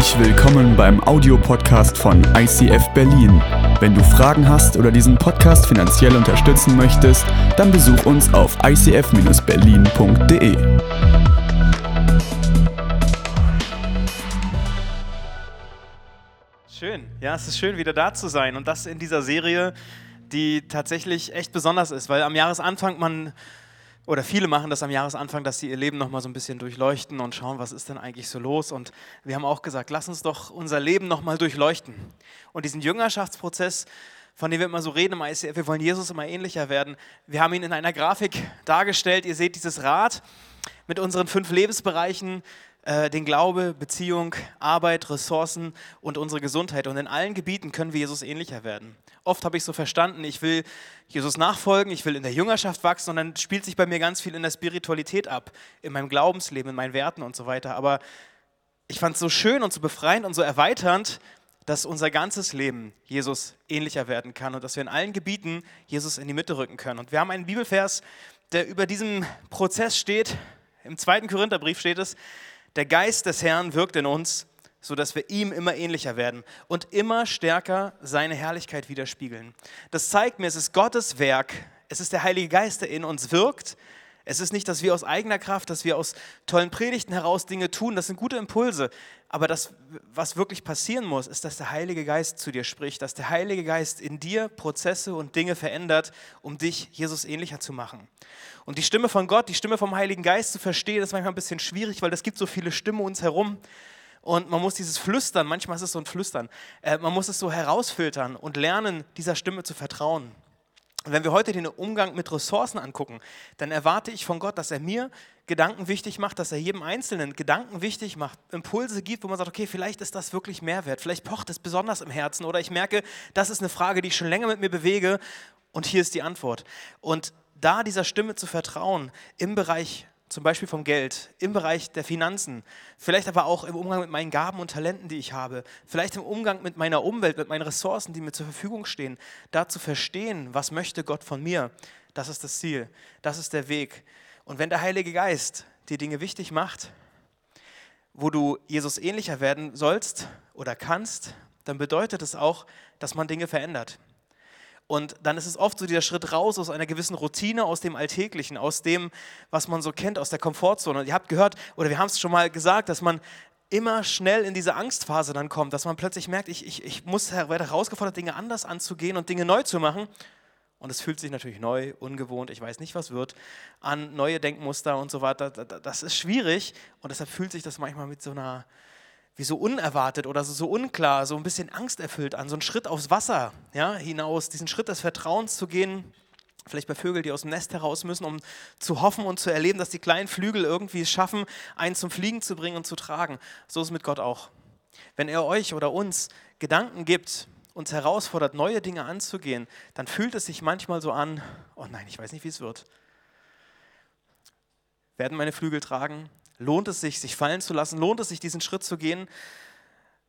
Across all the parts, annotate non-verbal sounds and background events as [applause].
Herzlich willkommen beim Audiopodcast von ICF Berlin. Wenn du Fragen hast oder diesen Podcast finanziell unterstützen möchtest, dann besuch uns auf icf-berlin.de. Schön, ja, es ist schön, wieder da zu sein und das in dieser Serie, die tatsächlich echt besonders ist, weil am Jahresanfang man oder viele machen das am Jahresanfang, dass sie ihr Leben nochmal so ein bisschen durchleuchten und schauen, was ist denn eigentlich so los. Und wir haben auch gesagt, lass uns doch unser Leben nochmal durchleuchten. Und diesen Jüngerschaftsprozess, von dem wir immer so reden im ICF, wir wollen Jesus immer ähnlicher werden. Wir haben ihn in einer Grafik dargestellt. Ihr seht dieses Rad mit unseren fünf Lebensbereichen, äh, den Glaube, Beziehung, Arbeit, Ressourcen und unsere Gesundheit. Und in allen Gebieten können wir Jesus ähnlicher werden. Oft habe ich so verstanden, ich will Jesus nachfolgen, ich will in der Jüngerschaft wachsen und dann spielt sich bei mir ganz viel in der Spiritualität ab, in meinem Glaubensleben, in meinen Werten und so weiter. Aber ich fand es so schön und so befreiend und so erweiternd, dass unser ganzes Leben Jesus ähnlicher werden kann und dass wir in allen Gebieten Jesus in die Mitte rücken können. Und wir haben einen Bibelvers, der über diesem Prozess steht. Im zweiten Korintherbrief steht es, der Geist des Herrn wirkt in uns, sodass wir ihm immer ähnlicher werden und immer stärker seine Herrlichkeit widerspiegeln. Das zeigt mir, es ist Gottes Werk, es ist der Heilige Geist, der in uns wirkt. Es ist nicht, dass wir aus eigener Kraft, dass wir aus tollen Predigten heraus Dinge tun, das sind gute Impulse. Aber das, was wirklich passieren muss, ist, dass der Heilige Geist zu dir spricht, dass der Heilige Geist in dir Prozesse und Dinge verändert, um dich Jesus ähnlicher zu machen. Und die Stimme von Gott, die Stimme vom Heiligen Geist zu verstehen, ist manchmal ein bisschen schwierig, weil es gibt so viele Stimmen uns herum. Und man muss dieses Flüstern, manchmal ist es so ein Flüstern, äh, man muss es so herausfiltern und lernen, dieser Stimme zu vertrauen. Und wenn wir heute den Umgang mit Ressourcen angucken, dann erwarte ich von Gott, dass er mir Gedanken wichtig macht, dass er jedem Einzelnen Gedanken wichtig macht, Impulse gibt, wo man sagt, okay, vielleicht ist das wirklich Mehrwert, vielleicht pocht es besonders im Herzen oder ich merke, das ist eine Frage, die ich schon länger mit mir bewege und hier ist die Antwort. Und da dieser Stimme zu vertrauen im Bereich zum Beispiel vom Geld, im Bereich der Finanzen, vielleicht aber auch im Umgang mit meinen Gaben und Talenten, die ich habe, vielleicht im Umgang mit meiner Umwelt, mit meinen Ressourcen, die mir zur Verfügung stehen, da zu verstehen, was möchte Gott von mir, das ist das Ziel, das ist der Weg. Und wenn der Heilige Geist dir Dinge wichtig macht, wo du Jesus ähnlicher werden sollst oder kannst, dann bedeutet es auch, dass man Dinge verändert. Und dann ist es oft so dieser Schritt raus aus einer gewissen Routine, aus dem Alltäglichen, aus dem, was man so kennt, aus der Komfortzone. Und ihr habt gehört, oder wir haben es schon mal gesagt, dass man immer schnell in diese Angstphase dann kommt, dass man plötzlich merkt, ich, ich, ich muss werde herausgefordert, Dinge anders anzugehen und Dinge neu zu machen. Und es fühlt sich natürlich neu, ungewohnt, ich weiß nicht, was wird, an neue Denkmuster und so weiter. Das ist schwierig und deshalb fühlt sich das manchmal mit so einer wie so unerwartet oder so, so unklar, so ein bisschen angsterfüllt an, so einen Schritt aufs Wasser ja, hinaus, diesen Schritt des Vertrauens zu gehen, vielleicht bei Vögeln, die aus dem Nest heraus müssen, um zu hoffen und zu erleben, dass die kleinen Flügel irgendwie es schaffen, einen zum Fliegen zu bringen und zu tragen. So ist es mit Gott auch. Wenn er euch oder uns Gedanken gibt, uns herausfordert, neue Dinge anzugehen, dann fühlt es sich manchmal so an, oh nein, ich weiß nicht, wie es wird. Werden meine Flügel tragen? Lohnt es sich, sich fallen zu lassen? Lohnt es sich, diesen Schritt zu gehen?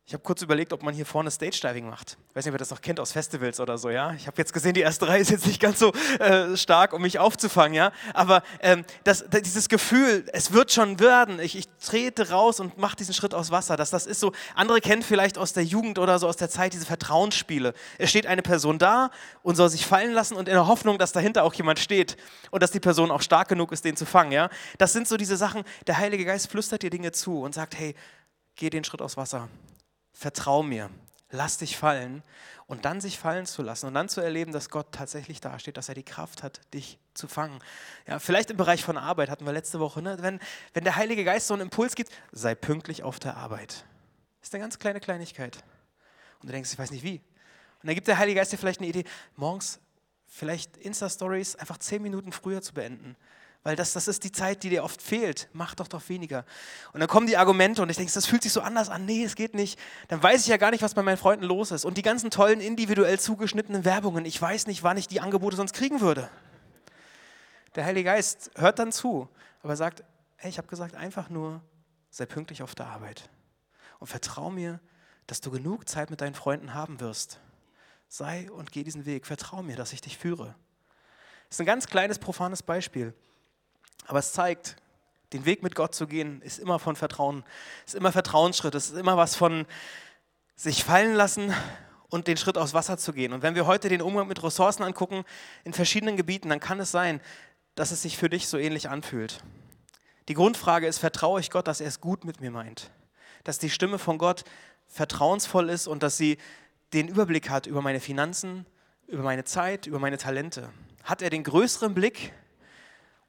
Ich habe kurz überlegt, ob man hier vorne Stage Diving macht. Ich weiß nicht, ob ihr das noch kennt aus Festivals oder so, ja. Ich habe jetzt gesehen, die erste Reihe ist jetzt nicht ganz so äh, stark, um mich aufzufangen, ja. Aber ähm, das, dieses Gefühl, es wird schon werden, ich, ich trete raus und mache diesen Schritt aus Wasser. Das, das ist so, andere kennen vielleicht aus der Jugend oder so aus der Zeit diese Vertrauensspiele. Es steht eine Person da und soll sich fallen lassen und in der Hoffnung, dass dahinter auch jemand steht und dass die Person auch stark genug ist, den zu fangen, ja. Das sind so diese Sachen, der Heilige Geist flüstert dir Dinge zu und sagt, hey, geh den Schritt aus Wasser vertrau mir, lass dich fallen und dann sich fallen zu lassen und dann zu erleben, dass Gott tatsächlich dasteht, dass er die Kraft hat, dich zu fangen. Ja, vielleicht im Bereich von Arbeit hatten wir letzte Woche, ne? wenn, wenn der Heilige Geist so einen Impuls gibt, sei pünktlich auf der Arbeit. Ist eine ganz kleine Kleinigkeit. Und du denkst, ich weiß nicht wie. Und dann gibt der Heilige Geist dir vielleicht eine Idee, morgens vielleicht Insta-Stories einfach zehn Minuten früher zu beenden weil das, das ist die Zeit, die dir oft fehlt. Mach doch doch weniger. Und dann kommen die Argumente und ich denke, das fühlt sich so anders an. Nee, es geht nicht. Dann weiß ich ja gar nicht, was bei meinen Freunden los ist. Und die ganzen tollen, individuell zugeschnittenen Werbungen, ich weiß nicht, wann ich die Angebote sonst kriegen würde. Der Heilige Geist hört dann zu, aber sagt, hey, ich habe gesagt, einfach nur, sei pünktlich auf der Arbeit. Und vertrau mir, dass du genug Zeit mit deinen Freunden haben wirst. Sei und geh diesen Weg. Vertrau mir, dass ich dich führe. Das ist ein ganz kleines, profanes Beispiel. Aber es zeigt, Den Weg mit Gott zu gehen, ist immer von Vertrauen, ist immer Vertrauensschritt, ist immer was von sich fallen lassen und den Schritt aufs Wasser zu gehen. Und wenn wir heute den Umgang mit Ressourcen angucken in verschiedenen Gebieten, dann kann es sein, dass es sich für dich so ähnlich anfühlt. Die Grundfrage ist, vertraue ich Gott, dass er es gut mit mir meint? Dass die Stimme von Gott vertrauensvoll ist und dass sie den Überblick hat über meine Finanzen, über meine Zeit, über meine Talente. Hat er den größeren Blick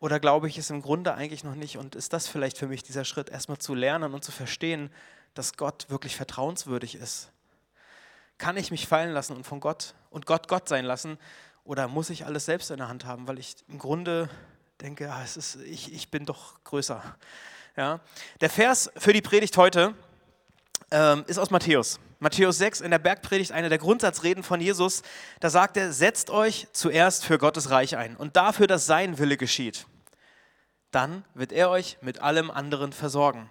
oder glaube ich es im Grunde eigentlich noch nicht? Und ist das vielleicht für mich dieser Schritt, erstmal zu lernen und zu verstehen, dass Gott wirklich vertrauenswürdig ist? Kann ich mich fallen lassen und von Gott und Gott Gott sein lassen? Oder muss ich alles selbst in der Hand haben, weil ich im Grunde denke, ah, es ist, ich, ich bin doch größer. Ja? Der Vers für die Predigt heute ähm, ist aus Matthäus. Matthäus 6 in der Bergpredigt, eine der Grundsatzreden von Jesus. Da sagt er, setzt euch zuerst für Gottes Reich ein und dafür, dass sein Wille geschieht. Dann wird er euch mit allem anderen versorgen.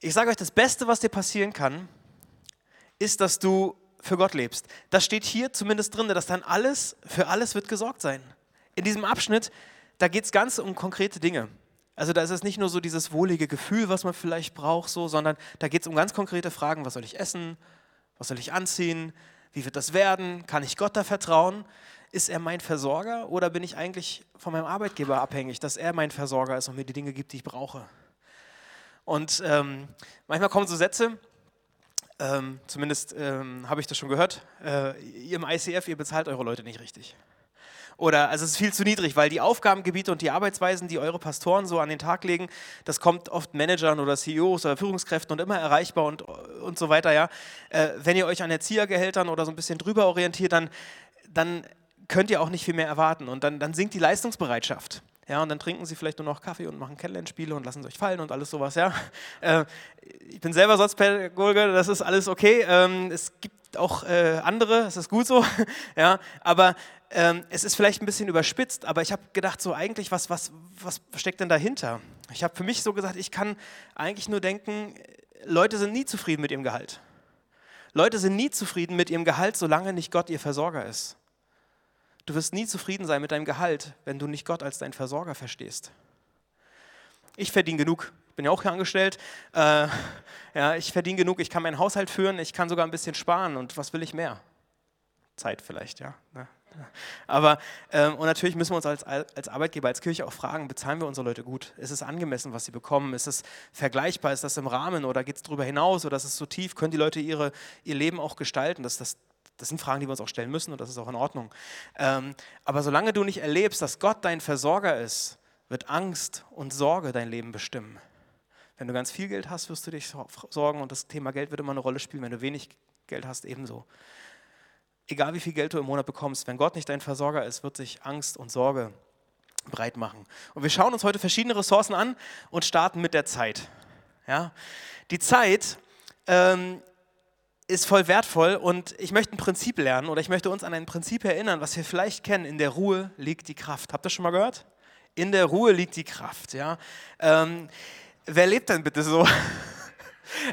Ich sage euch, das Beste, was dir passieren kann, ist, dass du für Gott lebst. Das steht hier zumindest drin, dass dann alles, für alles wird gesorgt sein. In diesem Abschnitt, da geht es ganz um konkrete Dinge. Also da ist es nicht nur so dieses wohlige Gefühl, was man vielleicht braucht, so, sondern da geht es um ganz konkrete Fragen. Was soll ich essen? Was soll ich anziehen? Wie wird das werden? Kann ich Gott da vertrauen? Ist er mein Versorger oder bin ich eigentlich von meinem Arbeitgeber abhängig, dass er mein Versorger ist und mir die Dinge gibt, die ich brauche? Und ähm, manchmal kommen so Sätze, ähm, zumindest ähm, habe ich das schon gehört, äh, ihr im ICF, ihr bezahlt eure Leute nicht richtig. Oder also es ist viel zu niedrig, weil die Aufgabengebiete und die Arbeitsweisen, die eure Pastoren so an den Tag legen, das kommt oft Managern oder CEOs oder Führungskräften und immer erreichbar und, und so weiter. Ja. Äh, wenn ihr euch an Erziehergehältern oder so ein bisschen drüber orientiert, dann, dann könnt ihr auch nicht viel mehr erwarten und dann, dann sinkt die Leistungsbereitschaft. Ja, und dann trinken sie vielleicht nur noch Kaffee und machen Kennenlernspiele und lassen es euch fallen und alles sowas. Ja. Äh, ich bin selber Sozialpädagoge, das ist alles okay. Ähm, es gibt auch äh, andere, das ist gut so. [laughs] ja, aber ähm, es ist vielleicht ein bisschen überspitzt, aber ich habe gedacht, so eigentlich, was, was, was steckt denn dahinter? Ich habe für mich so gesagt, ich kann eigentlich nur denken, Leute sind nie zufrieden mit ihrem Gehalt. Leute sind nie zufrieden mit ihrem Gehalt, solange nicht Gott ihr Versorger ist. Du wirst nie zufrieden sein mit deinem Gehalt, wenn du nicht Gott als deinen Versorger verstehst. Ich verdiene genug. Ich bin ja auch hier angestellt. Äh, ja, ich verdiene genug. Ich kann meinen Haushalt führen. Ich kann sogar ein bisschen sparen. Und was will ich mehr? Zeit vielleicht, ja. Ne? Aber, ähm, und natürlich müssen wir uns als, als Arbeitgeber, als Kirche auch fragen, bezahlen wir unsere Leute gut? Ist es angemessen, was sie bekommen? Ist es vergleichbar? Ist das im Rahmen oder geht es darüber hinaus oder ist es so tief? Können die Leute ihre, ihr Leben auch gestalten? Das, das, das sind Fragen, die wir uns auch stellen müssen und das ist auch in Ordnung. Ähm, aber solange du nicht erlebst, dass Gott dein Versorger ist, wird Angst und Sorge dein Leben bestimmen. Wenn du ganz viel Geld hast, wirst du dich sorgen und das Thema Geld wird immer eine Rolle spielen. Wenn du wenig Geld hast, ebenso egal wie viel Geld du im Monat bekommst, wenn Gott nicht dein Versorger ist, wird sich Angst und Sorge breit machen. Und wir schauen uns heute verschiedene Ressourcen an und starten mit der Zeit. Ja? Die Zeit ähm, ist voll wertvoll und ich möchte ein Prinzip lernen oder ich möchte uns an ein Prinzip erinnern, was wir vielleicht kennen. In der Ruhe liegt die Kraft. Habt ihr das schon mal gehört? In der Ruhe liegt die Kraft. Ja? Ähm, wer lebt denn bitte so? [laughs]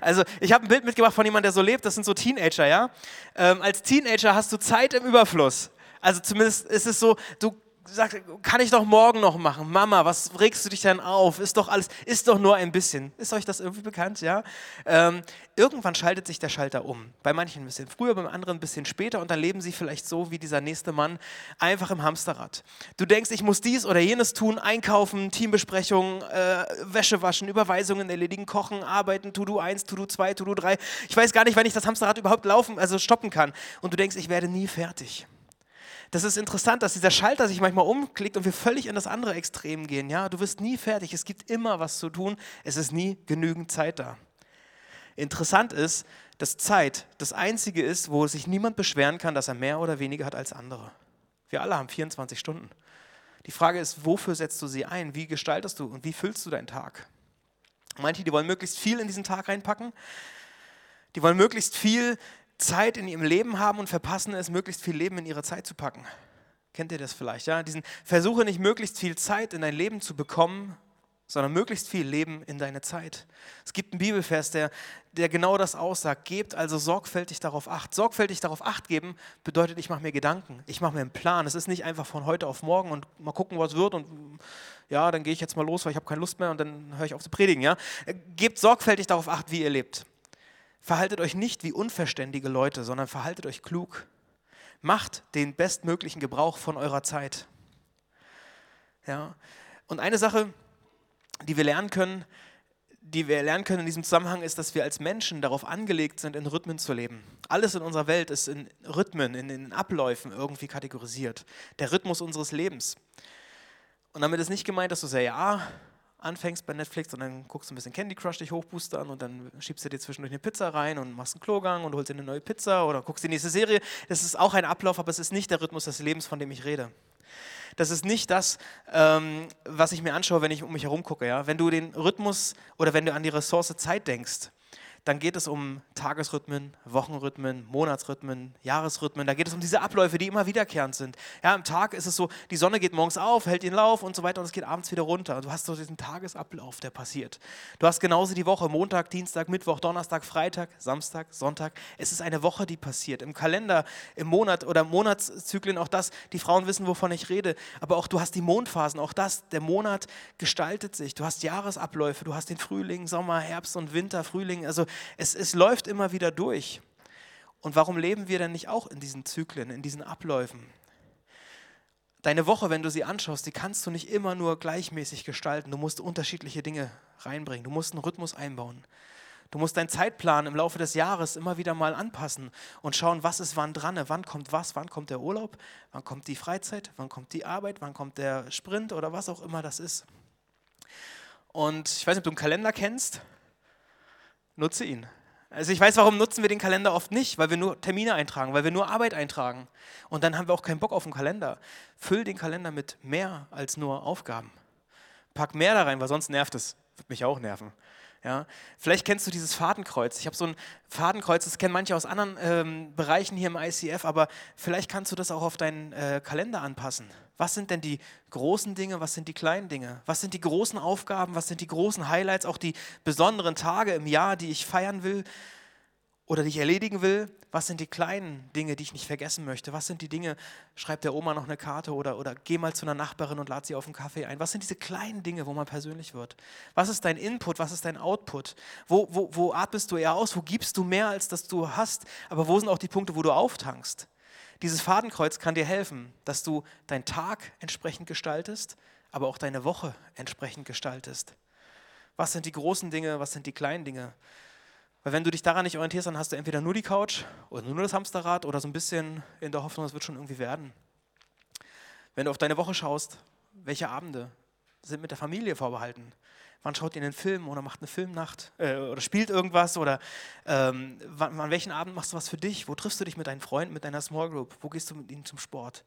Also ich habe ein Bild mitgebracht von jemandem, der so lebt, das sind so Teenager, ja. Ähm, als Teenager hast du Zeit im Überfluss. Also zumindest ist es so, du sagt, kann ich doch morgen noch machen. Mama, was regst du dich denn auf? Ist doch alles, ist doch nur ein bisschen. Ist euch das irgendwie bekannt, ja? Ähm, irgendwann schaltet sich der Schalter um. Bei manchen ein bisschen früher, beim anderen ein bisschen später und dann leben sie vielleicht so wie dieser nächste Mann, einfach im Hamsterrad. Du denkst, ich muss dies oder jenes tun, einkaufen, Teambesprechungen, äh, Wäsche waschen, Überweisungen erledigen, kochen, arbeiten, To-Do 1, To-Do 2, To-Do 3. Ich weiß gar nicht, wann ich das Hamsterrad überhaupt laufen, also stoppen kann. Und du denkst, ich werde nie fertig das ist interessant, dass dieser Schalter sich manchmal umklickt und wir völlig in das andere Extrem gehen. Ja, du wirst nie fertig, es gibt immer was zu tun, es ist nie genügend Zeit da. Interessant ist, dass Zeit das Einzige ist, wo sich niemand beschweren kann, dass er mehr oder weniger hat als andere. Wir alle haben 24 Stunden. Die Frage ist, wofür setzt du sie ein? Wie gestaltest du und wie füllst du deinen Tag? Manche, die wollen möglichst viel in diesen Tag reinpacken. Die wollen möglichst viel Zeit in ihrem Leben haben und verpassen es, möglichst viel Leben in ihre Zeit zu packen. Kennt ihr das vielleicht? Ja? Diesen Versuche nicht möglichst viel Zeit in dein Leben zu bekommen, sondern möglichst viel Leben in deine Zeit. Es gibt einen Bibelvers, der, der genau das aussagt. Gebt also sorgfältig darauf Acht. Sorgfältig darauf Acht geben bedeutet, ich mache mir Gedanken, ich mache mir einen Plan. Es ist nicht einfach von heute auf morgen und mal gucken, was wird und ja, dann gehe ich jetzt mal los, weil ich habe keine Lust mehr und dann höre ich auf zu predigen. Ja? Gebt sorgfältig darauf acht, wie ihr lebt. Verhaltet euch nicht wie unverständige Leute, sondern verhaltet euch klug. Macht den bestmöglichen Gebrauch von eurer Zeit. Ja? Und eine Sache, die wir lernen können, die wir lernen können in diesem Zusammenhang, ist, dass wir als Menschen darauf angelegt sind, in Rhythmen zu leben. Alles in unserer Welt ist in Rhythmen, in, in Abläufen irgendwie kategorisiert. Der Rhythmus unseres Lebens. Und damit ist nicht gemeint, dass du sehr ja anfängst bei Netflix und dann guckst du ein bisschen Candy Crush dich hochboostern und dann schiebst du dir zwischendurch eine Pizza rein und machst einen Klogang und holst dir eine neue Pizza oder guckst die nächste Serie. Das ist auch ein Ablauf, aber es ist nicht der Rhythmus des Lebens, von dem ich rede. Das ist nicht das, ähm, was ich mir anschaue, wenn ich um mich herum gucke. Ja? Wenn du den Rhythmus oder wenn du an die Ressource Zeit denkst, dann geht es um Tagesrhythmen, Wochenrhythmen, Monatsrhythmen, Jahresrhythmen. Da geht es um diese Abläufe, die immer wiederkehrend sind. Ja, am Tag ist es so, die Sonne geht morgens auf, hält den Lauf und so weiter und es geht abends wieder runter. Du hast so diesen Tagesablauf, der passiert. Du hast genauso die Woche, Montag, Dienstag, Mittwoch, Donnerstag, Freitag, Samstag, Sonntag. Es ist eine Woche, die passiert. Im Kalender, im Monat oder Monatszyklen auch das. Die Frauen wissen, wovon ich rede. Aber auch du hast die Mondphasen, auch das. Der Monat gestaltet sich. Du hast Jahresabläufe, du hast den Frühling, Sommer, Herbst und Winter, Frühling. Also es, es läuft immer wieder durch. Und warum leben wir denn nicht auch in diesen Zyklen, in diesen Abläufen? Deine Woche, wenn du sie anschaust, die kannst du nicht immer nur gleichmäßig gestalten. Du musst unterschiedliche Dinge reinbringen. Du musst einen Rhythmus einbauen. Du musst deinen Zeitplan im Laufe des Jahres immer wieder mal anpassen und schauen, was ist wann dran, wann kommt was, wann kommt der Urlaub, wann kommt die Freizeit, wann kommt die Arbeit, wann kommt der Sprint oder was auch immer das ist. Und ich weiß nicht, ob du einen Kalender kennst nutze ihn. Also ich weiß, warum nutzen wir den Kalender oft nicht, weil wir nur Termine eintragen, weil wir nur Arbeit eintragen. Und dann haben wir auch keinen Bock auf den Kalender. Füll den Kalender mit mehr als nur Aufgaben. Pack mehr da rein, weil sonst nervt es. Wird mich auch nerven. Ja? Vielleicht kennst du dieses Fadenkreuz. Ich habe so ein Fadenkreuz, das kennen manche aus anderen ähm, Bereichen hier im ICF, aber vielleicht kannst du das auch auf deinen äh, Kalender anpassen. Was sind denn die großen Dinge, was sind die kleinen Dinge? Was sind die großen Aufgaben, was sind die großen Highlights, auch die besonderen Tage im Jahr, die ich feiern will? Oder die ich erledigen will, was sind die kleinen Dinge, die ich nicht vergessen möchte? Was sind die Dinge, schreib der Oma noch eine Karte oder, oder geh mal zu einer Nachbarin und lad sie auf einen Kaffee ein. Was sind diese kleinen Dinge, wo man persönlich wird? Was ist dein Input, was ist dein Output? Wo, wo, wo atmest du eher aus? Wo gibst du mehr, als dass du hast? Aber wo sind auch die Punkte, wo du auftankst? Dieses Fadenkreuz kann dir helfen, dass du deinen Tag entsprechend gestaltest, aber auch deine Woche entsprechend gestaltest. Was sind die großen Dinge, was sind die kleinen Dinge? Weil wenn du dich daran nicht orientierst, dann hast du entweder nur die Couch oder nur das Hamsterrad oder so ein bisschen in der Hoffnung, es wird schon irgendwie werden. Wenn du auf deine Woche schaust, welche Abende sind mit der Familie vorbehalten? Wann schaut ihr einen Film oder macht eine Filmnacht äh, oder spielt irgendwas? Oder ähm, wann, an welchen Abend machst du was für dich? Wo triffst du dich mit deinen Freunden, mit deiner Small Group? Wo gehst du mit ihnen zum Sport?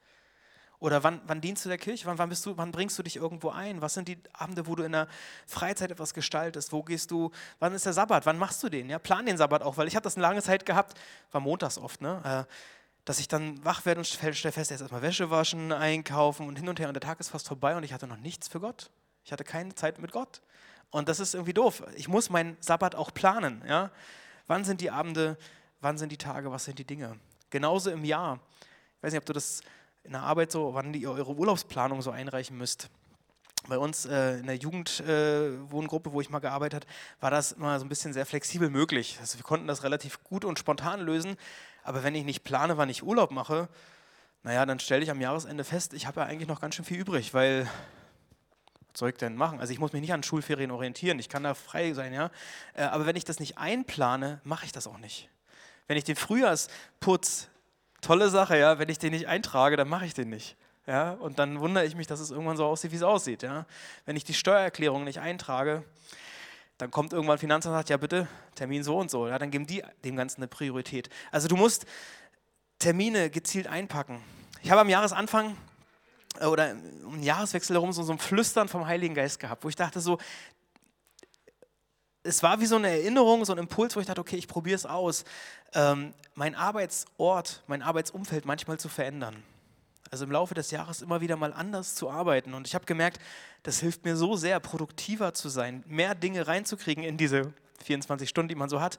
Oder wann, wann dienst du der Kirche? Wann, wann, du, wann bringst du dich irgendwo ein? Was sind die Abende, wo du in der Freizeit etwas gestaltest? Wo gehst du? Wann ist der Sabbat? Wann machst du den? Ja, plan den Sabbat auch, weil ich habe das eine lange Zeit gehabt, war montags oft, ne? Äh, dass ich dann wach werde und stelle fest, jetzt erstmal Wäsche waschen, einkaufen und hin und her und der Tag ist fast vorbei und ich hatte noch nichts für Gott. Ich hatte keine Zeit mit Gott. Und das ist irgendwie doof. Ich muss meinen Sabbat auch planen. Ja? Wann sind die Abende? Wann sind die Tage? Was sind die Dinge? Genauso im Jahr. Ich weiß nicht, ob du das in der Arbeit so, wann ihr eure Urlaubsplanung so einreichen müsst. Bei uns äh, in der Jugendwohngruppe, äh, wo ich mal gearbeitet habe, war das immer so ein bisschen sehr flexibel möglich. Also wir konnten das relativ gut und spontan lösen. Aber wenn ich nicht plane, wann ich Urlaub mache, naja, dann stelle ich am Jahresende fest, ich habe ja eigentlich noch ganz schön viel übrig, weil was soll ich denn machen? Also ich muss mich nicht an Schulferien orientieren, ich kann da frei sein, ja. Äh, aber wenn ich das nicht einplane, mache ich das auch nicht. Wenn ich den Frühjahrsputz tolle Sache, ja, wenn ich den nicht eintrage, dann mache ich den nicht. Ja, und dann wundere ich mich, dass es irgendwann so aussieht, wie es aussieht. Ja. Wenn ich die Steuererklärung nicht eintrage, dann kommt irgendwann Finanzamt und sagt, ja bitte, Termin so und so. Ja, dann geben die dem Ganzen eine Priorität. Also du musst Termine gezielt einpacken. Ich habe am Jahresanfang äh, oder den Jahreswechsel herum so, so ein Flüstern vom Heiligen Geist gehabt, wo ich dachte so, es war wie so eine Erinnerung, so ein Impuls, wo ich dachte, okay, ich probiere es aus, ähm, mein Arbeitsort, mein Arbeitsumfeld manchmal zu verändern. Also im Laufe des Jahres immer wieder mal anders zu arbeiten. Und ich habe gemerkt, das hilft mir so sehr, produktiver zu sein, mehr Dinge reinzukriegen in diese 24 Stunden, die man so hat.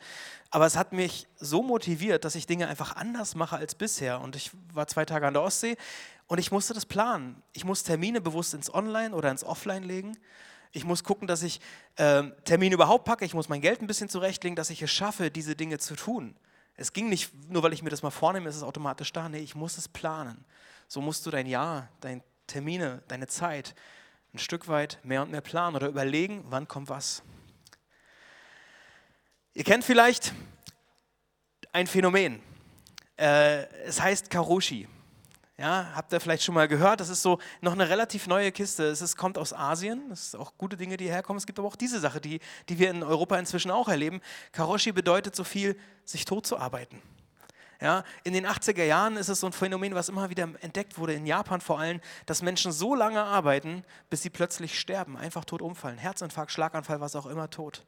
Aber es hat mich so motiviert, dass ich Dinge einfach anders mache als bisher. Und ich war zwei Tage an der Ostsee Und ich musste das planen. Ich muss Termine bewusst ins Online oder ins Offline legen. Ich muss gucken, dass ich äh, Termine überhaupt packe. Ich muss mein Geld ein bisschen zurechtlegen, dass ich es schaffe, diese Dinge zu tun. Es ging nicht, nur weil ich mir das mal vornehme, ist es automatisch da. Nee, ich muss es planen. So musst du dein Jahr, deine Termine, deine Zeit ein Stück weit mehr und mehr planen oder überlegen, wann kommt was. Ihr kennt vielleicht ein Phänomen. Äh, es heißt Karoshi. Ja, habt ihr vielleicht schon mal gehört? Das ist so noch eine relativ neue Kiste. Es ist, kommt aus Asien. Es sind auch gute Dinge, die herkommen. Es gibt aber auch diese Sache, die, die wir in Europa inzwischen auch erleben. Karoshi bedeutet so viel, sich tot zu arbeiten. Ja, in den 80er Jahren ist es so ein Phänomen, was immer wieder entdeckt wurde, in Japan vor allem, dass Menschen so lange arbeiten, bis sie plötzlich sterben, einfach tot umfallen. Herzinfarkt, Schlaganfall, was auch immer, tot.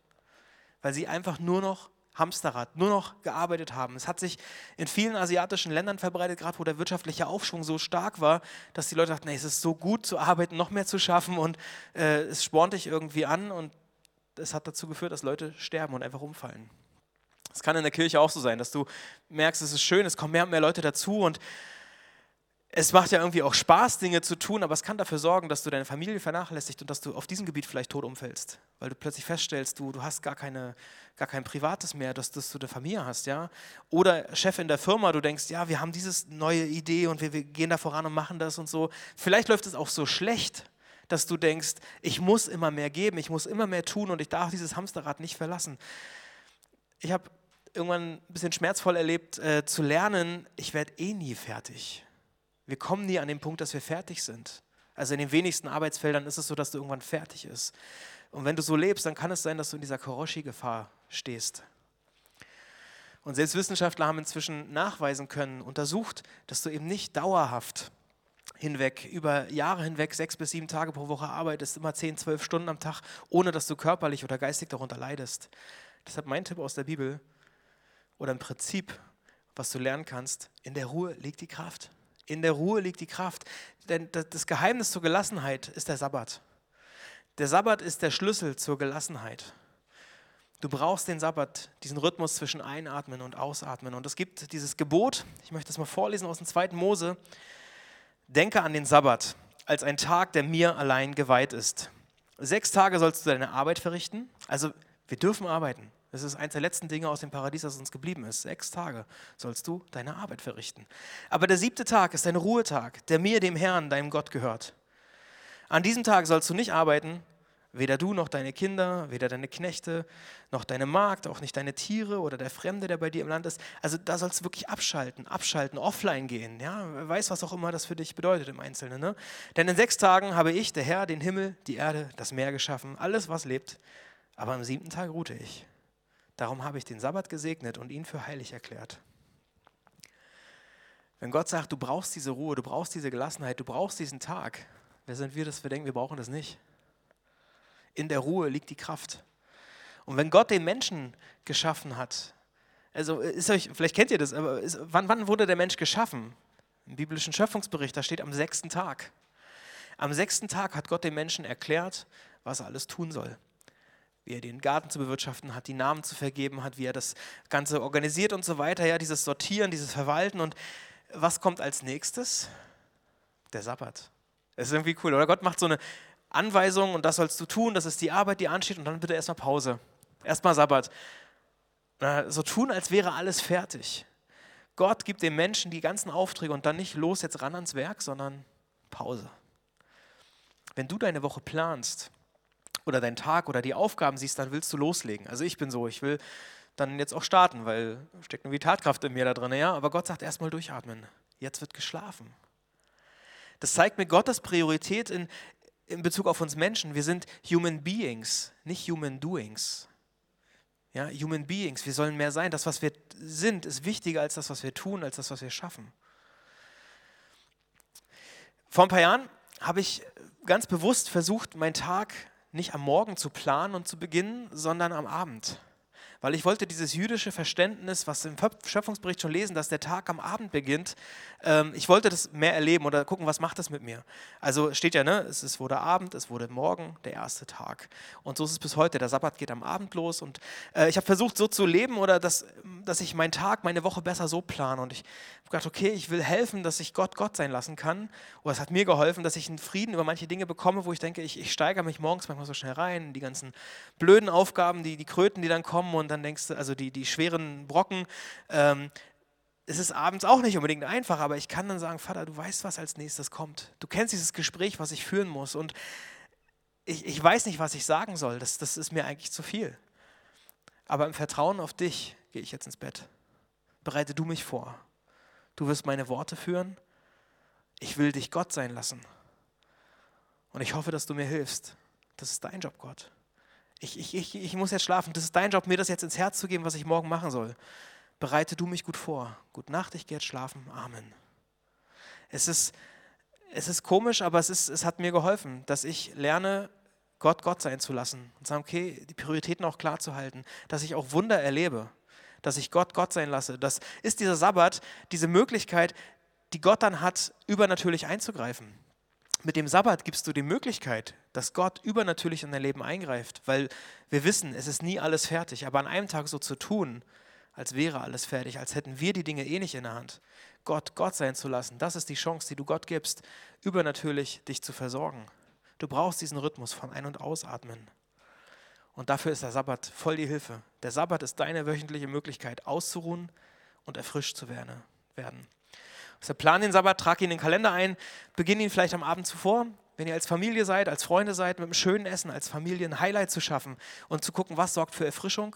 Weil sie einfach nur noch Hamsterrad, nur noch gearbeitet haben. Es hat sich in vielen asiatischen Ländern verbreitet, gerade wo der wirtschaftliche Aufschwung so stark war, dass die Leute dachten, nee, es ist so gut zu arbeiten, noch mehr zu schaffen und äh, es spornt dich irgendwie an und es hat dazu geführt, dass Leute sterben und einfach umfallen. Es kann in der Kirche auch so sein, dass du merkst, es ist schön, es kommen mehr und mehr Leute dazu und es macht ja irgendwie auch Spaß, Dinge zu tun, aber es kann dafür sorgen, dass du deine Familie vernachlässigst und dass du auf diesem Gebiet vielleicht tot umfällst, weil du plötzlich feststellst, du, du hast gar, keine, gar kein Privates mehr, dass, dass du eine Familie hast, ja. Oder Chef in der Firma, du denkst, ja, wir haben diese neue Idee und wir, wir gehen da voran und machen das und so. Vielleicht läuft es auch so schlecht, dass du denkst, ich muss immer mehr geben, ich muss immer mehr tun und ich darf dieses Hamsterrad nicht verlassen. Ich habe irgendwann ein bisschen schmerzvoll erlebt, äh, zu lernen, ich werde eh nie fertig wir kommen nie an den Punkt, dass wir fertig sind. Also in den wenigsten Arbeitsfeldern ist es so, dass du irgendwann fertig ist. Und wenn du so lebst, dann kann es sein, dass du in dieser Koroshi-Gefahr stehst. Und selbst Wissenschaftler haben inzwischen nachweisen können, untersucht, dass du eben nicht dauerhaft hinweg, über Jahre hinweg, sechs bis sieben Tage pro Woche arbeitest, immer zehn, zwölf Stunden am Tag, ohne dass du körperlich oder geistig darunter leidest. Deshalb mein Tipp aus der Bibel oder ein Prinzip, was du lernen kannst, in der Ruhe liegt die Kraft. In der Ruhe liegt die Kraft. Denn das Geheimnis zur Gelassenheit ist der Sabbat. Der Sabbat ist der Schlüssel zur Gelassenheit. Du brauchst den Sabbat, diesen Rhythmus zwischen Einatmen und Ausatmen. Und es gibt dieses Gebot, ich möchte das mal vorlesen aus dem zweiten Mose. Denke an den Sabbat als ein Tag, der mir allein geweiht ist. Sechs Tage sollst du deine Arbeit verrichten. Also wir dürfen arbeiten. Das ist eines der letzten Dinge aus dem Paradies, das uns geblieben ist. Sechs Tage sollst du deine Arbeit verrichten. Aber der siebte Tag ist ein Ruhetag, der mir, dem Herrn, deinem Gott gehört. An diesem Tag sollst du nicht arbeiten, weder du noch deine Kinder, weder deine Knechte, noch deine Magd, auch nicht deine Tiere oder der Fremde, der bei dir im Land ist. Also da sollst du wirklich abschalten, abschalten, offline gehen. Ja, weiß, was auch immer das für dich bedeutet im Einzelnen. Ne? Denn in sechs Tagen habe ich, der Herr, den Himmel, die Erde, das Meer geschaffen, alles, was lebt. Aber am siebten Tag ruhte ich. Darum habe ich den Sabbat gesegnet und ihn für heilig erklärt. Wenn Gott sagt, du brauchst diese Ruhe, du brauchst diese Gelassenheit, du brauchst diesen Tag, wer sind wir, dass wir denken, wir brauchen das nicht? In der Ruhe liegt die Kraft. Und wenn Gott den Menschen geschaffen hat, also ist euch, vielleicht kennt ihr das, aber ist, wann, wann wurde der Mensch geschaffen? Im biblischen Schöpfungsbericht, da steht am sechsten Tag. Am sechsten Tag hat Gott den Menschen erklärt, was er alles tun soll wie er den Garten zu bewirtschaften hat, die Namen zu vergeben hat, wie er das Ganze organisiert und so weiter, ja, dieses Sortieren, dieses Verwalten. Und was kommt als nächstes? Der Sabbat. Das ist irgendwie cool, oder? Gott macht so eine Anweisung und das sollst du tun, das ist die Arbeit, die ansteht und dann bitte erstmal Pause. Erstmal Sabbat. So tun, als wäre alles fertig. Gott gibt dem Menschen die ganzen Aufträge und dann nicht los jetzt ran ans Werk, sondern Pause. Wenn du deine Woche planst, oder deinen Tag oder die Aufgaben siehst, dann willst du loslegen. Also ich bin so, ich will dann jetzt auch starten, weil steckt irgendwie Tatkraft in mir da drin. Ja? Aber Gott sagt erstmal durchatmen. Jetzt wird geschlafen. Das zeigt mir Gottes Priorität in, in Bezug auf uns Menschen. Wir sind Human Beings, nicht Human Doings. Ja, Human Beings, wir sollen mehr sein. Das, was wir sind, ist wichtiger als das, was wir tun, als das, was wir schaffen. Vor ein paar Jahren habe ich ganz bewusst versucht, meinen Tag nicht am Morgen zu planen und zu beginnen, sondern am Abend. Weil ich wollte dieses jüdische Verständnis, was im Schöpfungsbericht schon lesen, dass der Tag am Abend beginnt, ähm, ich wollte das mehr erleben oder gucken, was macht das mit mir. Also steht ja, ne, es, es wurde Abend, es wurde Morgen, der erste Tag. Und so ist es bis heute. Der Sabbat geht am Abend los und äh, ich habe versucht, so zu leben oder dass, dass ich meinen Tag, meine Woche besser so plane. Und ich habe gedacht, okay, ich will helfen, dass ich Gott Gott sein lassen kann. Oder es hat mir geholfen, dass ich einen Frieden über manche Dinge bekomme, wo ich denke, ich, ich steigere mich morgens manchmal so schnell rein, die ganzen blöden Aufgaben, die, die Kröten, die dann kommen und dann denkst du, also die, die schweren Brocken, ähm, es ist abends auch nicht unbedingt einfach, aber ich kann dann sagen, Vater, du weißt, was als nächstes kommt. Du kennst dieses Gespräch, was ich führen muss und ich, ich weiß nicht, was ich sagen soll. Das, das ist mir eigentlich zu viel. Aber im Vertrauen auf dich gehe ich jetzt ins Bett. Bereite du mich vor. Du wirst meine Worte führen. Ich will dich Gott sein lassen. Und ich hoffe, dass du mir hilfst. Das ist dein Job, Gott ich, ich, ich, ich muss jetzt schlafen. Das ist dein Job, mir das jetzt ins Herz zu geben, was ich morgen machen soll. Bereite du mich gut vor. Gute Nacht, ich gehe jetzt schlafen. Amen. Es ist, es ist komisch, aber es, ist, es hat mir geholfen, dass ich lerne, Gott Gott sein zu lassen und sagen, okay, die Prioritäten auch klar zu halten, dass ich auch Wunder erlebe, dass ich Gott Gott sein lasse. Das ist dieser Sabbat, diese Möglichkeit, die Gott dann hat, übernatürlich einzugreifen mit dem Sabbat gibst du die Möglichkeit, dass Gott übernatürlich in dein Leben eingreift, weil wir wissen, es ist nie alles fertig. Aber an einem Tag so zu tun, als wäre alles fertig, als hätten wir die Dinge eh nicht in der Hand, Gott Gott sein zu lassen, das ist die Chance, die du Gott gibst, übernatürlich dich zu versorgen. Du brauchst diesen Rhythmus von Ein- und Ausatmen. Und dafür ist der Sabbat voll die Hilfe. Der Sabbat ist deine wöchentliche Möglichkeit, auszuruhen und erfrischt zu werden. Also plan den Sabbat, trag ihn in den Kalender ein, beginn ihn vielleicht am Abend zuvor, wenn ihr als Familie seid, als Freunde seid, mit einem schönen Essen, als Familie ein Highlight zu schaffen und zu gucken, was sorgt für Erfrischung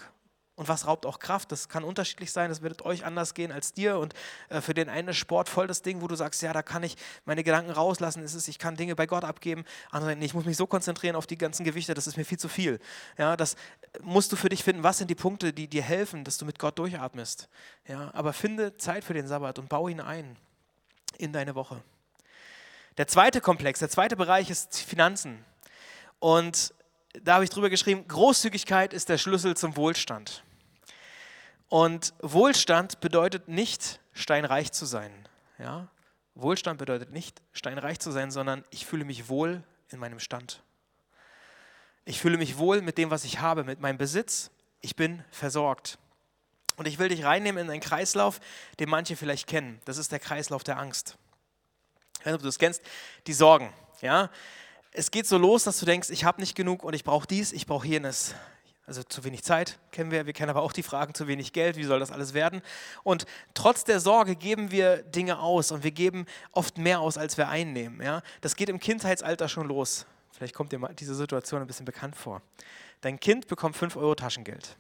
und was raubt auch Kraft. Das kann unterschiedlich sein, das wird euch anders gehen als dir. Und äh, für den einen ist Sport voll das Ding, wo du sagst, ja, da kann ich meine Gedanken rauslassen, es, ich kann Dinge bei Gott abgeben. Andere, ich muss mich so konzentrieren auf die ganzen Gewichte, das ist mir viel zu viel. Ja, das musst du für dich finden, was sind die Punkte, die dir helfen, dass du mit Gott durchatmest. Ja, aber finde Zeit für den Sabbat und baue ihn ein in deine Woche. Der zweite Komplex, der zweite Bereich ist Finanzen. Und da habe ich drüber geschrieben, Großzügigkeit ist der Schlüssel zum Wohlstand. Und Wohlstand bedeutet nicht, steinreich zu sein. Ja? Wohlstand bedeutet nicht, steinreich zu sein, sondern ich fühle mich wohl in meinem Stand. Ich fühle mich wohl mit dem, was ich habe, mit meinem Besitz. Ich bin versorgt. Und ich will dich reinnehmen in einen Kreislauf, den manche vielleicht kennen. Das ist der Kreislauf der Angst. Ob du das kennst, die Sorgen. Ja? Es geht so los, dass du denkst, ich habe nicht genug und ich brauche dies, ich brauche jenes. Also zu wenig Zeit kennen wir, wir kennen aber auch die Fragen, zu wenig Geld, wie soll das alles werden? Und trotz der Sorge geben wir Dinge aus und wir geben oft mehr aus, als wir einnehmen. Ja? Das geht im Kindheitsalter schon los. Vielleicht kommt dir diese Situation ein bisschen bekannt vor. Dein Kind bekommt 5 Euro Taschengeld.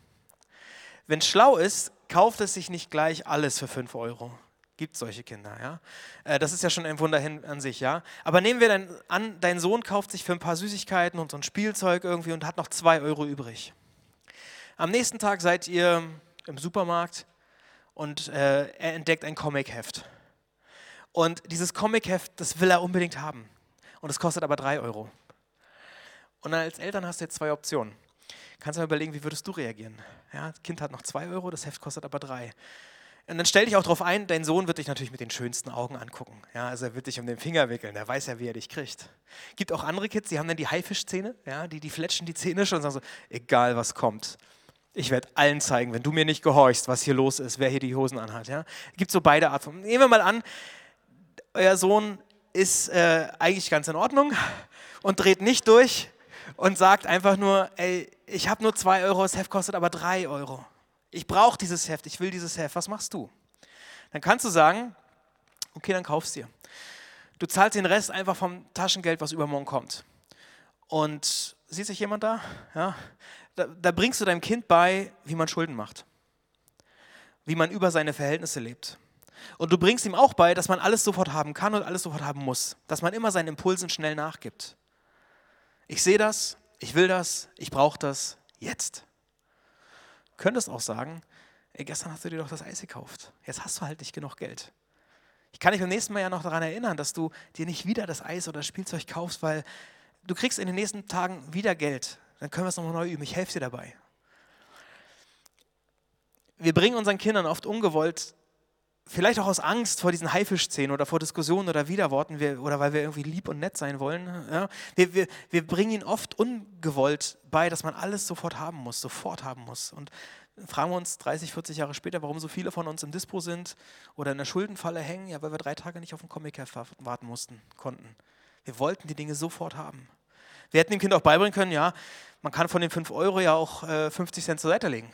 Wenn es schlau ist, kauft es sich nicht gleich alles für 5 Euro. Gibt solche Kinder, ja? Äh, das ist ja schon ein Wunder an sich, ja? Aber nehmen wir dann an, dein Sohn kauft sich für ein paar Süßigkeiten und so ein Spielzeug irgendwie und hat noch 2 Euro übrig. Am nächsten Tag seid ihr im Supermarkt und äh, er entdeckt ein Comicheft. Und dieses Comicheft, das will er unbedingt haben. Und es kostet aber 3 Euro. Und als Eltern hast du jetzt zwei Optionen kannst du mal überlegen, wie würdest du reagieren? Ja, das Kind hat noch zwei Euro, das Heft kostet aber drei. Und dann stell dich auch darauf ein, dein Sohn wird dich natürlich mit den schönsten Augen angucken. Ja, also er wird dich um den Finger wickeln, der weiß ja, wie er dich kriegt. Gibt auch andere Kids, die haben dann die Haifischzähne, ja, die, die fletschen die Zähne schon und sagen so, egal was kommt, ich werde allen zeigen, wenn du mir nicht gehorchst, was hier los ist, wer hier die Hosen anhat. Ja. Gibt so beide Arten. Nehmen wir mal an, euer Sohn ist äh, eigentlich ganz in Ordnung und dreht nicht durch und sagt einfach nur, ey, ich habe nur zwei Euro, das Heft kostet aber drei Euro. Ich brauche dieses Heft, ich will dieses Heft. Was machst du? Dann kannst du sagen, okay, dann kaufst dir. Du zahlst den Rest einfach vom Taschengeld, was übermorgen kommt. Und sieht sich jemand da? Ja. Da, da bringst du deinem Kind bei, wie man Schulden macht. Wie man über seine Verhältnisse lebt. Und du bringst ihm auch bei, dass man alles sofort haben kann und alles sofort haben muss. Dass man immer seinen Impulsen schnell nachgibt. Ich sehe das, ich will das, ich brauche das jetzt. Du könntest auch sagen, ey, gestern hast du dir doch das Eis gekauft. Jetzt hast du halt nicht genug Geld. Ich kann dich beim nächsten Mal ja noch daran erinnern, dass du dir nicht wieder das Eis oder das Spielzeug kaufst, weil du kriegst in den nächsten Tagen wieder Geld. Dann können wir es nochmal neu üben. Ich helfe dir dabei. wir bringen unseren Kindern oft ungewollt vielleicht auch aus Angst vor diesen Haifischszenen oder vor Diskussionen oder Widerworten wir, oder weil wir irgendwie lieb und nett sein wollen. Ja? Wir, wir, wir bringen ihnen oft ungewollt bei, dass man alles sofort haben muss, sofort haben muss. Und fragen wir uns 30, 40 Jahre später, warum so viele von uns im Dispo sind oder in der Schuldenfalle hängen, ja, weil wir drei Tage nicht auf den comic warten mussten, konnten. Wir wollten die Dinge sofort haben. Wir hätten dem Kind auch beibringen können, ja, man kann von den 5 Euro ja auch äh, 50 Cent zur Seite legen.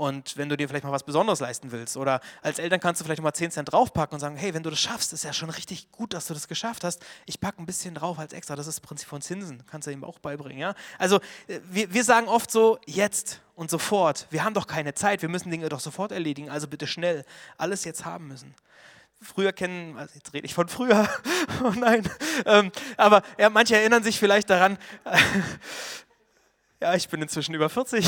Und wenn du dir vielleicht mal was Besonderes leisten willst oder als Eltern kannst du vielleicht mal 10 Cent draufpacken und sagen, hey, wenn du das schaffst, ist ja schon richtig gut, dass du das geschafft hast. Ich packe ein bisschen drauf als extra. Das ist das Prinzip von Zinsen. Kannst du ihm auch beibringen. Ja? Also äh, wir, wir sagen oft so, jetzt und sofort. Wir haben doch keine Zeit. Wir müssen Dinge doch sofort erledigen. Also bitte schnell alles jetzt haben müssen früher kennen, also jetzt rede ich von früher, [laughs] oh nein, ähm, aber ja, manche erinnern sich vielleicht daran, [laughs] ja, ich bin inzwischen über 40.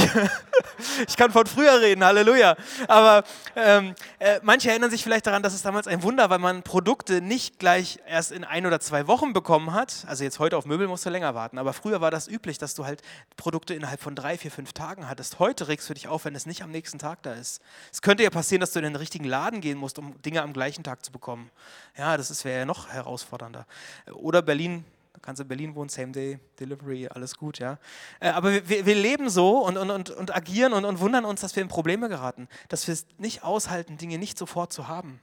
[laughs] ich kann von früher reden, Halleluja. Aber ähm, äh, manche erinnern sich vielleicht daran, dass es damals ein Wunder, weil man Produkte nicht gleich erst in ein oder zwei Wochen bekommen hat. Also jetzt heute auf Möbel musst du länger warten. Aber früher war das üblich, dass du halt Produkte innerhalb von drei, vier, fünf Tagen hattest. Heute regst du dich auf, wenn es nicht am nächsten Tag da ist. Es könnte ja passieren, dass du in den richtigen Laden gehen musst, um Dinge am gleichen Tag zu bekommen. Ja, das wäre ja noch herausfordernder. Oder Berlin kannst in Berlin wohnen, Same Day Delivery, alles gut, ja. Äh, aber wir, wir leben so und, und, und, und agieren und, und wundern uns, dass wir in Probleme geraten, dass wir es nicht aushalten, Dinge nicht sofort zu haben.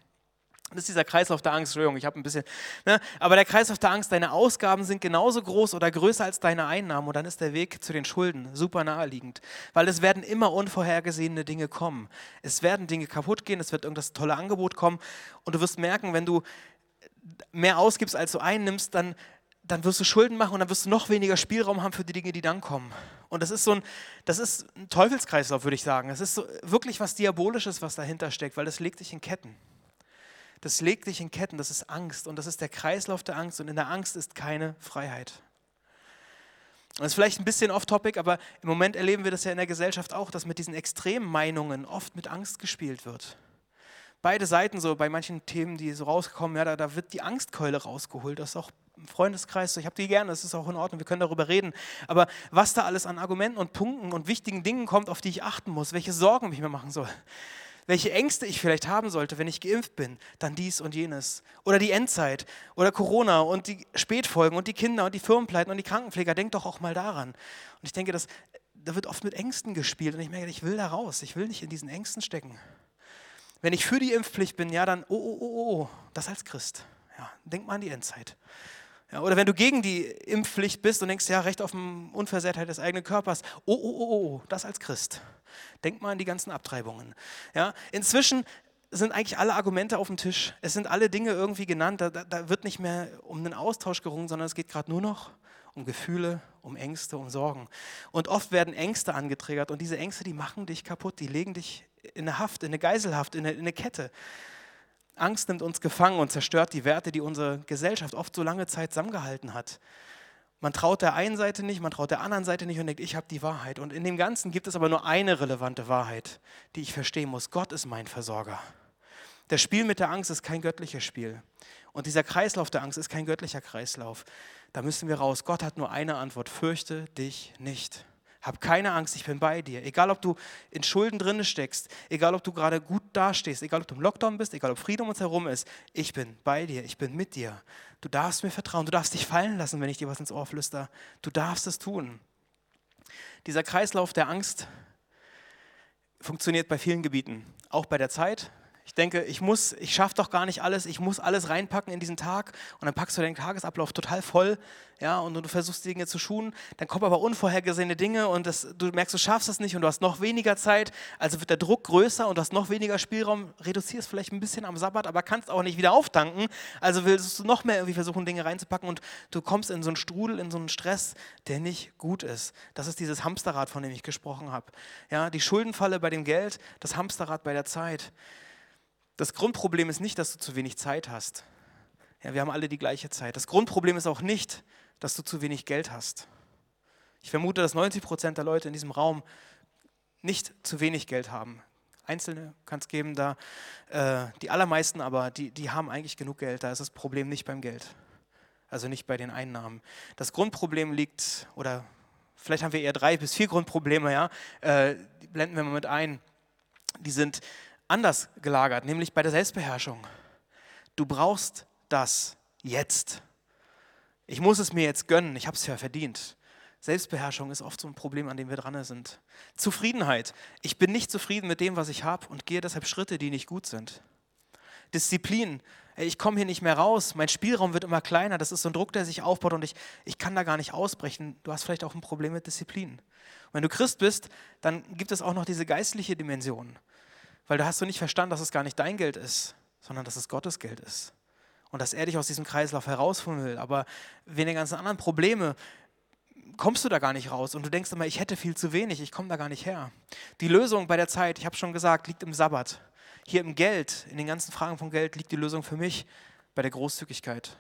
Das ist dieser Kreislauf der Angst, Entschuldigung, ich habe ein bisschen, ne? aber der Kreislauf der Angst, deine Ausgaben sind genauso groß oder größer als deine Einnahmen und dann ist der Weg zu den Schulden super naheliegend, weil es werden immer unvorhergesehene Dinge kommen. Es werden Dinge kaputt gehen, es wird irgenddas tolle Angebot kommen und du wirst merken, wenn du mehr ausgibst, als du einnimmst, dann dann wirst du Schulden machen und dann wirst du noch weniger Spielraum haben für die Dinge, die dann kommen. Und das ist so ein, das ist ein Teufelskreislauf, würde ich sagen. Das ist so wirklich was Diabolisches, was dahinter steckt, weil das legt dich in Ketten. Das legt dich in Ketten, das ist Angst und das ist der Kreislauf der Angst und in der Angst ist keine Freiheit. Das ist vielleicht ein bisschen off-topic, aber im Moment erleben wir das ja in der Gesellschaft auch, dass mit diesen extremen Meinungen oft mit Angst gespielt wird beide Seiten so, bei manchen Themen, die so rauskommen, ja, da, da wird die Angstkeule rausgeholt. Das ist auch im Freundeskreis, ich habe die gerne, das ist auch in Ordnung, wir können darüber reden. Aber was da alles an Argumenten und Punkten und wichtigen Dingen kommt, auf die ich achten muss, welche Sorgen ich mir machen soll, welche Ängste ich vielleicht haben sollte, wenn ich geimpft bin, dann dies und jenes. Oder die Endzeit oder Corona und die Spätfolgen und die Kinder und die Firmenpleiten und die Krankenpfleger, denkt doch auch mal daran. Und ich denke, das, da wird oft mit Ängsten gespielt und ich merke, ich will da raus, ich will nicht in diesen Ängsten stecken. Wenn ich für die Impfpflicht bin, ja, dann, oh, oh, oh, oh, oh das als Christ. Ja, denk mal an die Endzeit. Ja, oder wenn du gegen die Impfpflicht bist und denkst, ja, Recht auf Unversehrtheit des eigenen Körpers, oh, oh, oh, oh, das als Christ. Denk mal an die ganzen Abtreibungen. Ja, inzwischen sind eigentlich alle Argumente auf dem Tisch. Es sind alle Dinge irgendwie genannt. Da, da wird nicht mehr um einen Austausch gerungen, sondern es geht gerade nur noch um Gefühle, um Ängste, um Sorgen. Und oft werden Ängste angetriggert und diese Ängste, die machen dich kaputt, die legen dich in eine Haft, in eine Geiselhaft, in eine, in eine Kette. Angst nimmt uns gefangen und zerstört die Werte, die unsere Gesellschaft oft so lange Zeit zusammengehalten hat. Man traut der einen Seite nicht, man traut der anderen Seite nicht und denkt, ich habe die Wahrheit. Und in dem Ganzen gibt es aber nur eine relevante Wahrheit, die ich verstehen muss. Gott ist mein Versorger. Das Spiel mit der Angst ist kein göttliches Spiel. Und dieser Kreislauf der Angst ist kein göttlicher Kreislauf. Da müssen wir raus. Gott hat nur eine Antwort. Fürchte dich nicht. Hab keine Angst, ich bin bei dir. Egal, ob du in Schulden drin steckst, egal, ob du gerade gut dastehst, egal, ob du im Lockdown bist, egal, ob Frieden um uns herum ist, ich bin bei dir, ich bin mit dir. Du darfst mir vertrauen, du darfst dich fallen lassen, wenn ich dir was ins Ohr flüster. Du darfst es tun. Dieser Kreislauf der Angst funktioniert bei vielen Gebieten, auch bei der Zeit, ich denke, ich muss, ich schaffe doch gar nicht alles, ich muss alles reinpacken in diesen Tag und dann packst du den Tagesablauf total voll, ja, und du versuchst Dinge zu schulen, dann kommen aber unvorhergesehene Dinge und das, du merkst, du schaffst es nicht und du hast noch weniger Zeit, also wird der Druck größer und du hast noch weniger Spielraum, reduzierst vielleicht ein bisschen am Sabbat, aber kannst auch nicht wieder auftanken, also willst du noch mehr irgendwie versuchen, Dinge reinzupacken und du kommst in so einen Strudel, in so einen Stress, der nicht gut ist. Das ist dieses Hamsterrad, von dem ich gesprochen habe. Ja, die Schuldenfalle bei dem Geld, das Hamsterrad bei der Zeit. Das Grundproblem ist nicht, dass du zu wenig Zeit hast. Ja, wir haben alle die gleiche Zeit. Das Grundproblem ist auch nicht, dass du zu wenig Geld hast. Ich vermute, dass 90 Prozent der Leute in diesem Raum nicht zu wenig Geld haben. Einzelne kann es geben, da äh, die allermeisten aber, die, die haben eigentlich genug Geld. Da ist das Problem nicht beim Geld, also nicht bei den Einnahmen. Das Grundproblem liegt, oder vielleicht haben wir eher drei bis vier Grundprobleme, ja, äh, die blenden wir mal mit ein. die sind anders gelagert, nämlich bei der Selbstbeherrschung. Du brauchst das jetzt. Ich muss es mir jetzt gönnen, ich habe es ja verdient. Selbstbeherrschung ist oft so ein Problem, an dem wir dran sind. Zufriedenheit. Ich bin nicht zufrieden mit dem, was ich habe und gehe deshalb Schritte, die nicht gut sind. Disziplin. Ich komme hier nicht mehr raus, mein Spielraum wird immer kleiner, das ist so ein Druck, der sich aufbaut und ich, ich kann da gar nicht ausbrechen. Du hast vielleicht auch ein Problem mit Disziplin. Und wenn du Christ bist, dann gibt es auch noch diese geistliche Dimension. Weil da hast du nicht verstanden, dass es gar nicht dein Geld ist, sondern dass es Gottes Geld ist. Und dass er dich aus diesem Kreislauf herausholen will. Aber wegen den ganzen anderen Probleme kommst du da gar nicht raus. Und du denkst immer, ich hätte viel zu wenig, ich komme da gar nicht her. Die Lösung bei der Zeit, ich habe schon gesagt, liegt im Sabbat. Hier im Geld, in den ganzen Fragen von Geld, liegt die Lösung für mich bei der Großzügigkeit.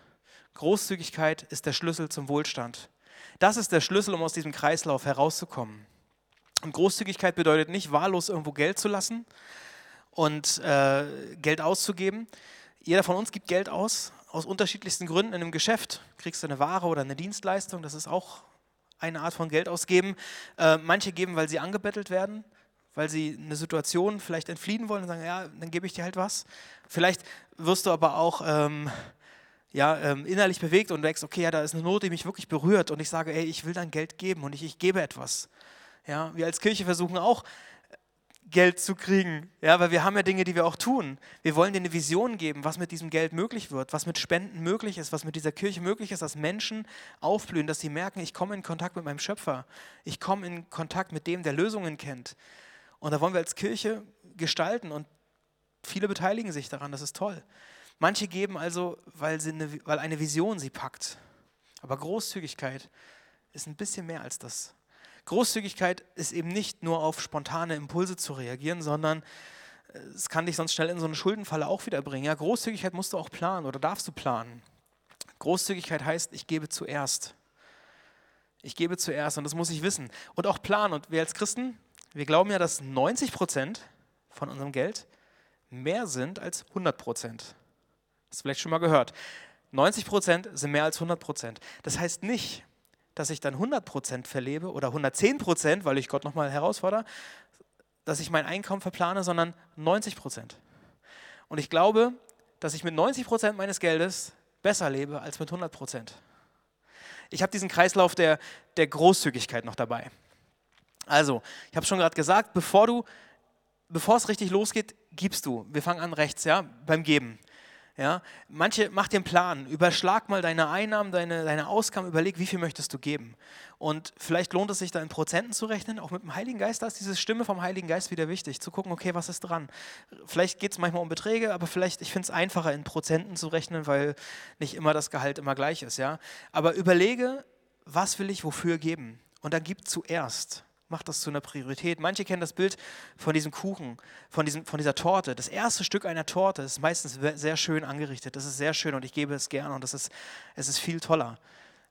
Großzügigkeit ist der Schlüssel zum Wohlstand. Das ist der Schlüssel, um aus diesem Kreislauf herauszukommen. Und Großzügigkeit bedeutet nicht, wahllos irgendwo Geld zu lassen und äh, Geld auszugeben. Jeder von uns gibt Geld aus, aus unterschiedlichsten Gründen in einem Geschäft. Kriegst du eine Ware oder eine Dienstleistung, das ist auch eine Art von Geld ausgeben. Äh, manche geben, weil sie angebettelt werden weil sie eine Situation vielleicht entfliehen wollen und sagen, ja, dann gebe ich dir halt was. Vielleicht wirst du aber auch ähm, ja, ähm, innerlich bewegt und denkst, okay, ja, da ist eine Not, die mich wirklich berührt und ich sage, ey, ich will dann Geld geben und ich, ich gebe etwas. Ja, wir als Kirche versuchen auch Geld zu kriegen, ja, weil wir haben ja Dinge, die wir auch tun. Wir wollen dir eine Vision geben, was mit diesem Geld möglich wird, was mit Spenden möglich ist, was mit dieser Kirche möglich ist, dass Menschen aufblühen, dass sie merken, ich komme in Kontakt mit meinem Schöpfer, ich komme in Kontakt mit dem, der Lösungen kennt. Und da wollen wir als Kirche gestalten und viele beteiligen sich daran, das ist toll. Manche geben also, weil, sie eine, weil eine Vision sie packt. Aber Großzügigkeit ist ein bisschen mehr als das. Großzügigkeit ist eben nicht nur auf spontane Impulse zu reagieren, sondern äh, es kann dich sonst schnell in so eine Schuldenfalle auch wieder bringen. Ja, Großzügigkeit musst du auch planen oder darfst du planen. Großzügigkeit heißt, ich gebe zuerst. Ich gebe zuerst und das muss ich wissen. Und auch planen. Und wir als Christen, wir glauben ja, dass 90 Prozent von unserem Geld mehr sind als 100 Prozent. Hast du vielleicht schon mal gehört. 90 Prozent sind mehr als 100 Prozent. Das heißt nicht, dass ich dann 100 Prozent verlebe oder 110 Prozent, weil ich Gott nochmal herausfordere, dass ich mein Einkommen verplane, sondern 90 Prozent. Und ich glaube, dass ich mit 90 Prozent meines Geldes besser lebe als mit 100 Prozent. Ich habe diesen Kreislauf der, der Großzügigkeit noch dabei. Also, ich habe schon gerade gesagt, bevor du, bevor es richtig losgeht, gibst du. Wir fangen an rechts, ja, beim Geben. Ja, manche, mach einen Plan, überschlag mal deine Einnahmen, deine, deine Ausgaben, überleg, wie viel möchtest du geben. Und vielleicht lohnt es sich da in Prozenten zu rechnen, auch mit dem Heiligen Geist, da ist diese Stimme vom Heiligen Geist wieder wichtig, zu gucken, okay, was ist dran. Vielleicht geht es manchmal um Beträge, aber vielleicht, ich finde es einfacher in Prozenten zu rechnen, weil nicht immer das Gehalt immer gleich ist. Ja? Aber überlege, was will ich wofür geben? Und dann gib zuerst. Mach das zu einer Priorität. Manche kennen das Bild von diesem Kuchen, von, diesem, von dieser Torte. Das erste Stück einer Torte ist meistens sehr schön angerichtet. Das ist sehr schön und ich gebe es gerne und das ist, es ist viel toller.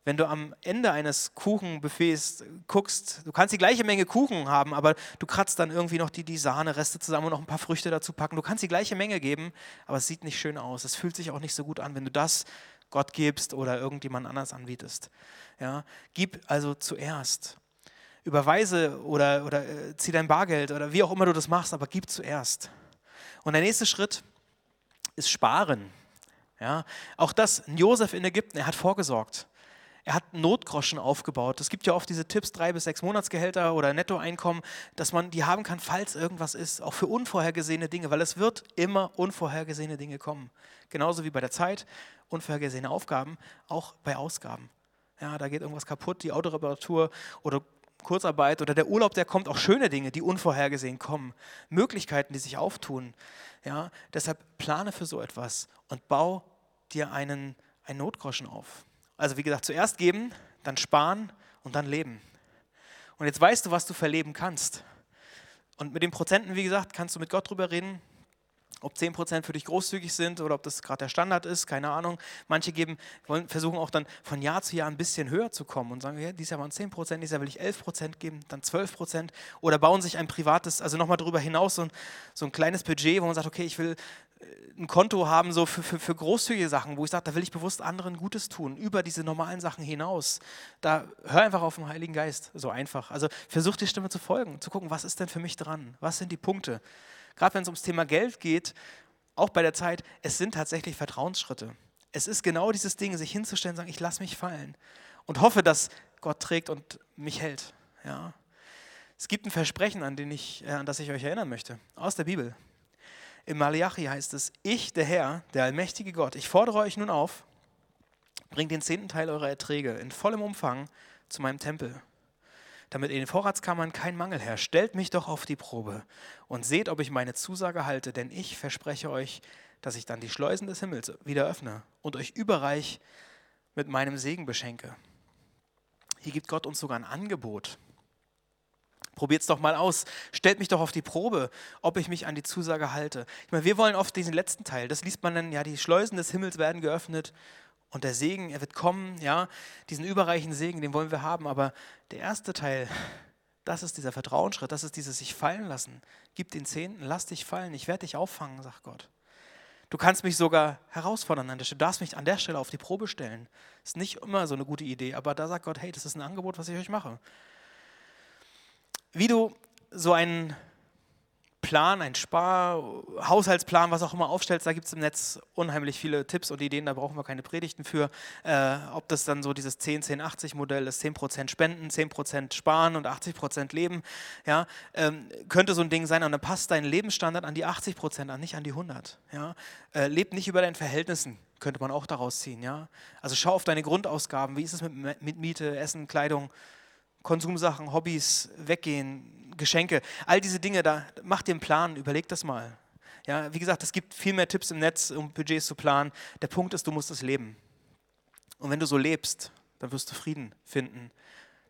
Wenn du am Ende eines Kuchenbuffets guckst, du kannst die gleiche Menge Kuchen haben, aber du kratzt dann irgendwie noch die, die Sahnereste zusammen und noch ein paar Früchte dazu packen. Du kannst die gleiche Menge geben, aber es sieht nicht schön aus. Es fühlt sich auch nicht so gut an, wenn du das Gott gibst oder irgendjemand anders anbietest. Ja, gib also zuerst überweise oder, oder äh, zieh dein Bargeld oder wie auch immer du das machst, aber gib zuerst. Und der nächste Schritt ist Sparen. Ja, auch das, Josef in Ägypten, er hat vorgesorgt. Er hat Notgroschen aufgebaut. Es gibt ja oft diese Tipps, drei bis sechs Monatsgehälter oder Nettoeinkommen, dass man die haben kann, falls irgendwas ist, auch für unvorhergesehene Dinge, weil es wird immer unvorhergesehene Dinge kommen. Genauso wie bei der Zeit, unvorhergesehene Aufgaben, auch bei Ausgaben. Ja, da geht irgendwas kaputt, die Autoreparatur oder Kurzarbeit oder der Urlaub, der kommt, auch schöne Dinge, die unvorhergesehen kommen, Möglichkeiten, die sich auftun. Ja, deshalb plane für so etwas und bau dir einen, einen Notgroschen auf. Also wie gesagt, zuerst geben, dann sparen und dann leben. Und jetzt weißt du, was du verleben kannst. Und mit den Prozenten, wie gesagt, kannst du mit Gott drüber reden ob 10% für dich großzügig sind oder ob das gerade der Standard ist, keine Ahnung. Manche geben, wollen, versuchen auch dann von Jahr zu Jahr ein bisschen höher zu kommen und sagen, ja, dieses Jahr waren 10%, dieses Jahr will ich 11% geben, dann 12% oder bauen sich ein privates, also nochmal darüber hinaus so ein, so ein kleines Budget, wo man sagt, okay, ich will äh, ein Konto haben so für, für, für großzügige Sachen, wo ich sage, da will ich bewusst anderen Gutes tun, über diese normalen Sachen hinaus. Da hör einfach auf den Heiligen Geist, so einfach. Also versuch die Stimme zu folgen, zu gucken, was ist denn für mich dran, was sind die Punkte gerade wenn es ums Thema Geld geht, auch bei der Zeit, es sind tatsächlich Vertrauensschritte. Es ist genau dieses Ding, sich hinzustellen und sagen, ich lasse mich fallen und hoffe, dass Gott trägt und mich hält. Ja. Es gibt ein Versprechen, an, den ich, äh, an das ich euch erinnern möchte, aus der Bibel. Im Malachi heißt es, ich, der Herr, der allmächtige Gott, ich fordere euch nun auf, bringt den zehnten Teil eurer Erträge in vollem Umfang zu meinem Tempel, damit in den Vorratskammern kein Mangel herrscht. Stellt mich doch auf die Probe und seht, ob ich meine Zusage halte, denn ich verspreche euch, dass ich dann die Schleusen des Himmels wieder öffne und euch überreich mit meinem Segen beschenke. Hier gibt Gott uns sogar ein Angebot. Probiert es doch mal aus. Stellt mich doch auf die Probe, ob ich mich an die Zusage halte. Ich meine, wir wollen oft diesen letzten Teil. Das liest man dann, ja, die Schleusen des Himmels werden geöffnet und der Segen, er wird kommen, ja. Diesen überreichen Segen, den wollen wir haben. Aber der erste Teil, das ist dieser Vertrauensschritt, das ist dieses sich fallen lassen. Gib den Zehnten, lass dich fallen, ich werde dich auffangen, sagt Gott. Du kannst mich sogar herausfordern an der Stelle. Du darfst mich an der Stelle auf die Probe stellen. Ist nicht immer so eine gute Idee, aber da sagt Gott, hey, das ist ein Angebot, was ich euch mache. Wie du so einen Plan, einen Spar, Haushaltsplan, was auch immer aufstellst, da gibt es im Netz unheimlich viele Tipps und Ideen, da brauchen wir keine Predigten für. Äh, ob das dann so dieses 10-10-80-Modell ist, 10% spenden, 10% sparen und 80% leben, ja, ähm, könnte so ein Ding sein und dann passt dein Lebensstandard an die 80% an, nicht an die 100. Ja. Äh, leb nicht über deinen Verhältnissen, könnte man auch daraus ziehen. Ja. Also schau auf deine Grundausgaben, wie ist es mit, mit Miete, Essen, Kleidung, Konsumsachen, Hobbys, Weggehen, Geschenke, all diese Dinge, da mach dir einen Plan, überleg das mal. Ja, wie gesagt, es gibt viel mehr Tipps im Netz, um Budgets zu planen. Der Punkt ist, du musst es leben. Und wenn du so lebst, dann wirst du Frieden finden.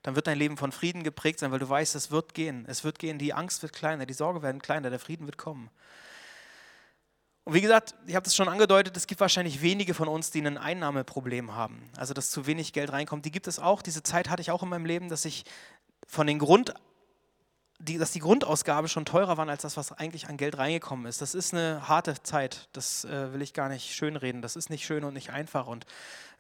Dann wird dein Leben von Frieden geprägt sein, weil du weißt, es wird gehen. Es wird gehen, die Angst wird kleiner, die Sorge werden kleiner, der Frieden wird kommen. Und wie gesagt, ich habe das schon angedeutet, es gibt wahrscheinlich wenige von uns, die ein Einnahmeproblem haben. Also, dass zu wenig Geld reinkommt. Die gibt es auch. Diese Zeit hatte ich auch in meinem Leben, dass ich von den Grund, die, dass die Grundausgaben schon teurer waren als das, was eigentlich an Geld reingekommen ist. Das ist eine harte Zeit. Das äh, will ich gar nicht schönreden. Das ist nicht schön und nicht einfach. Und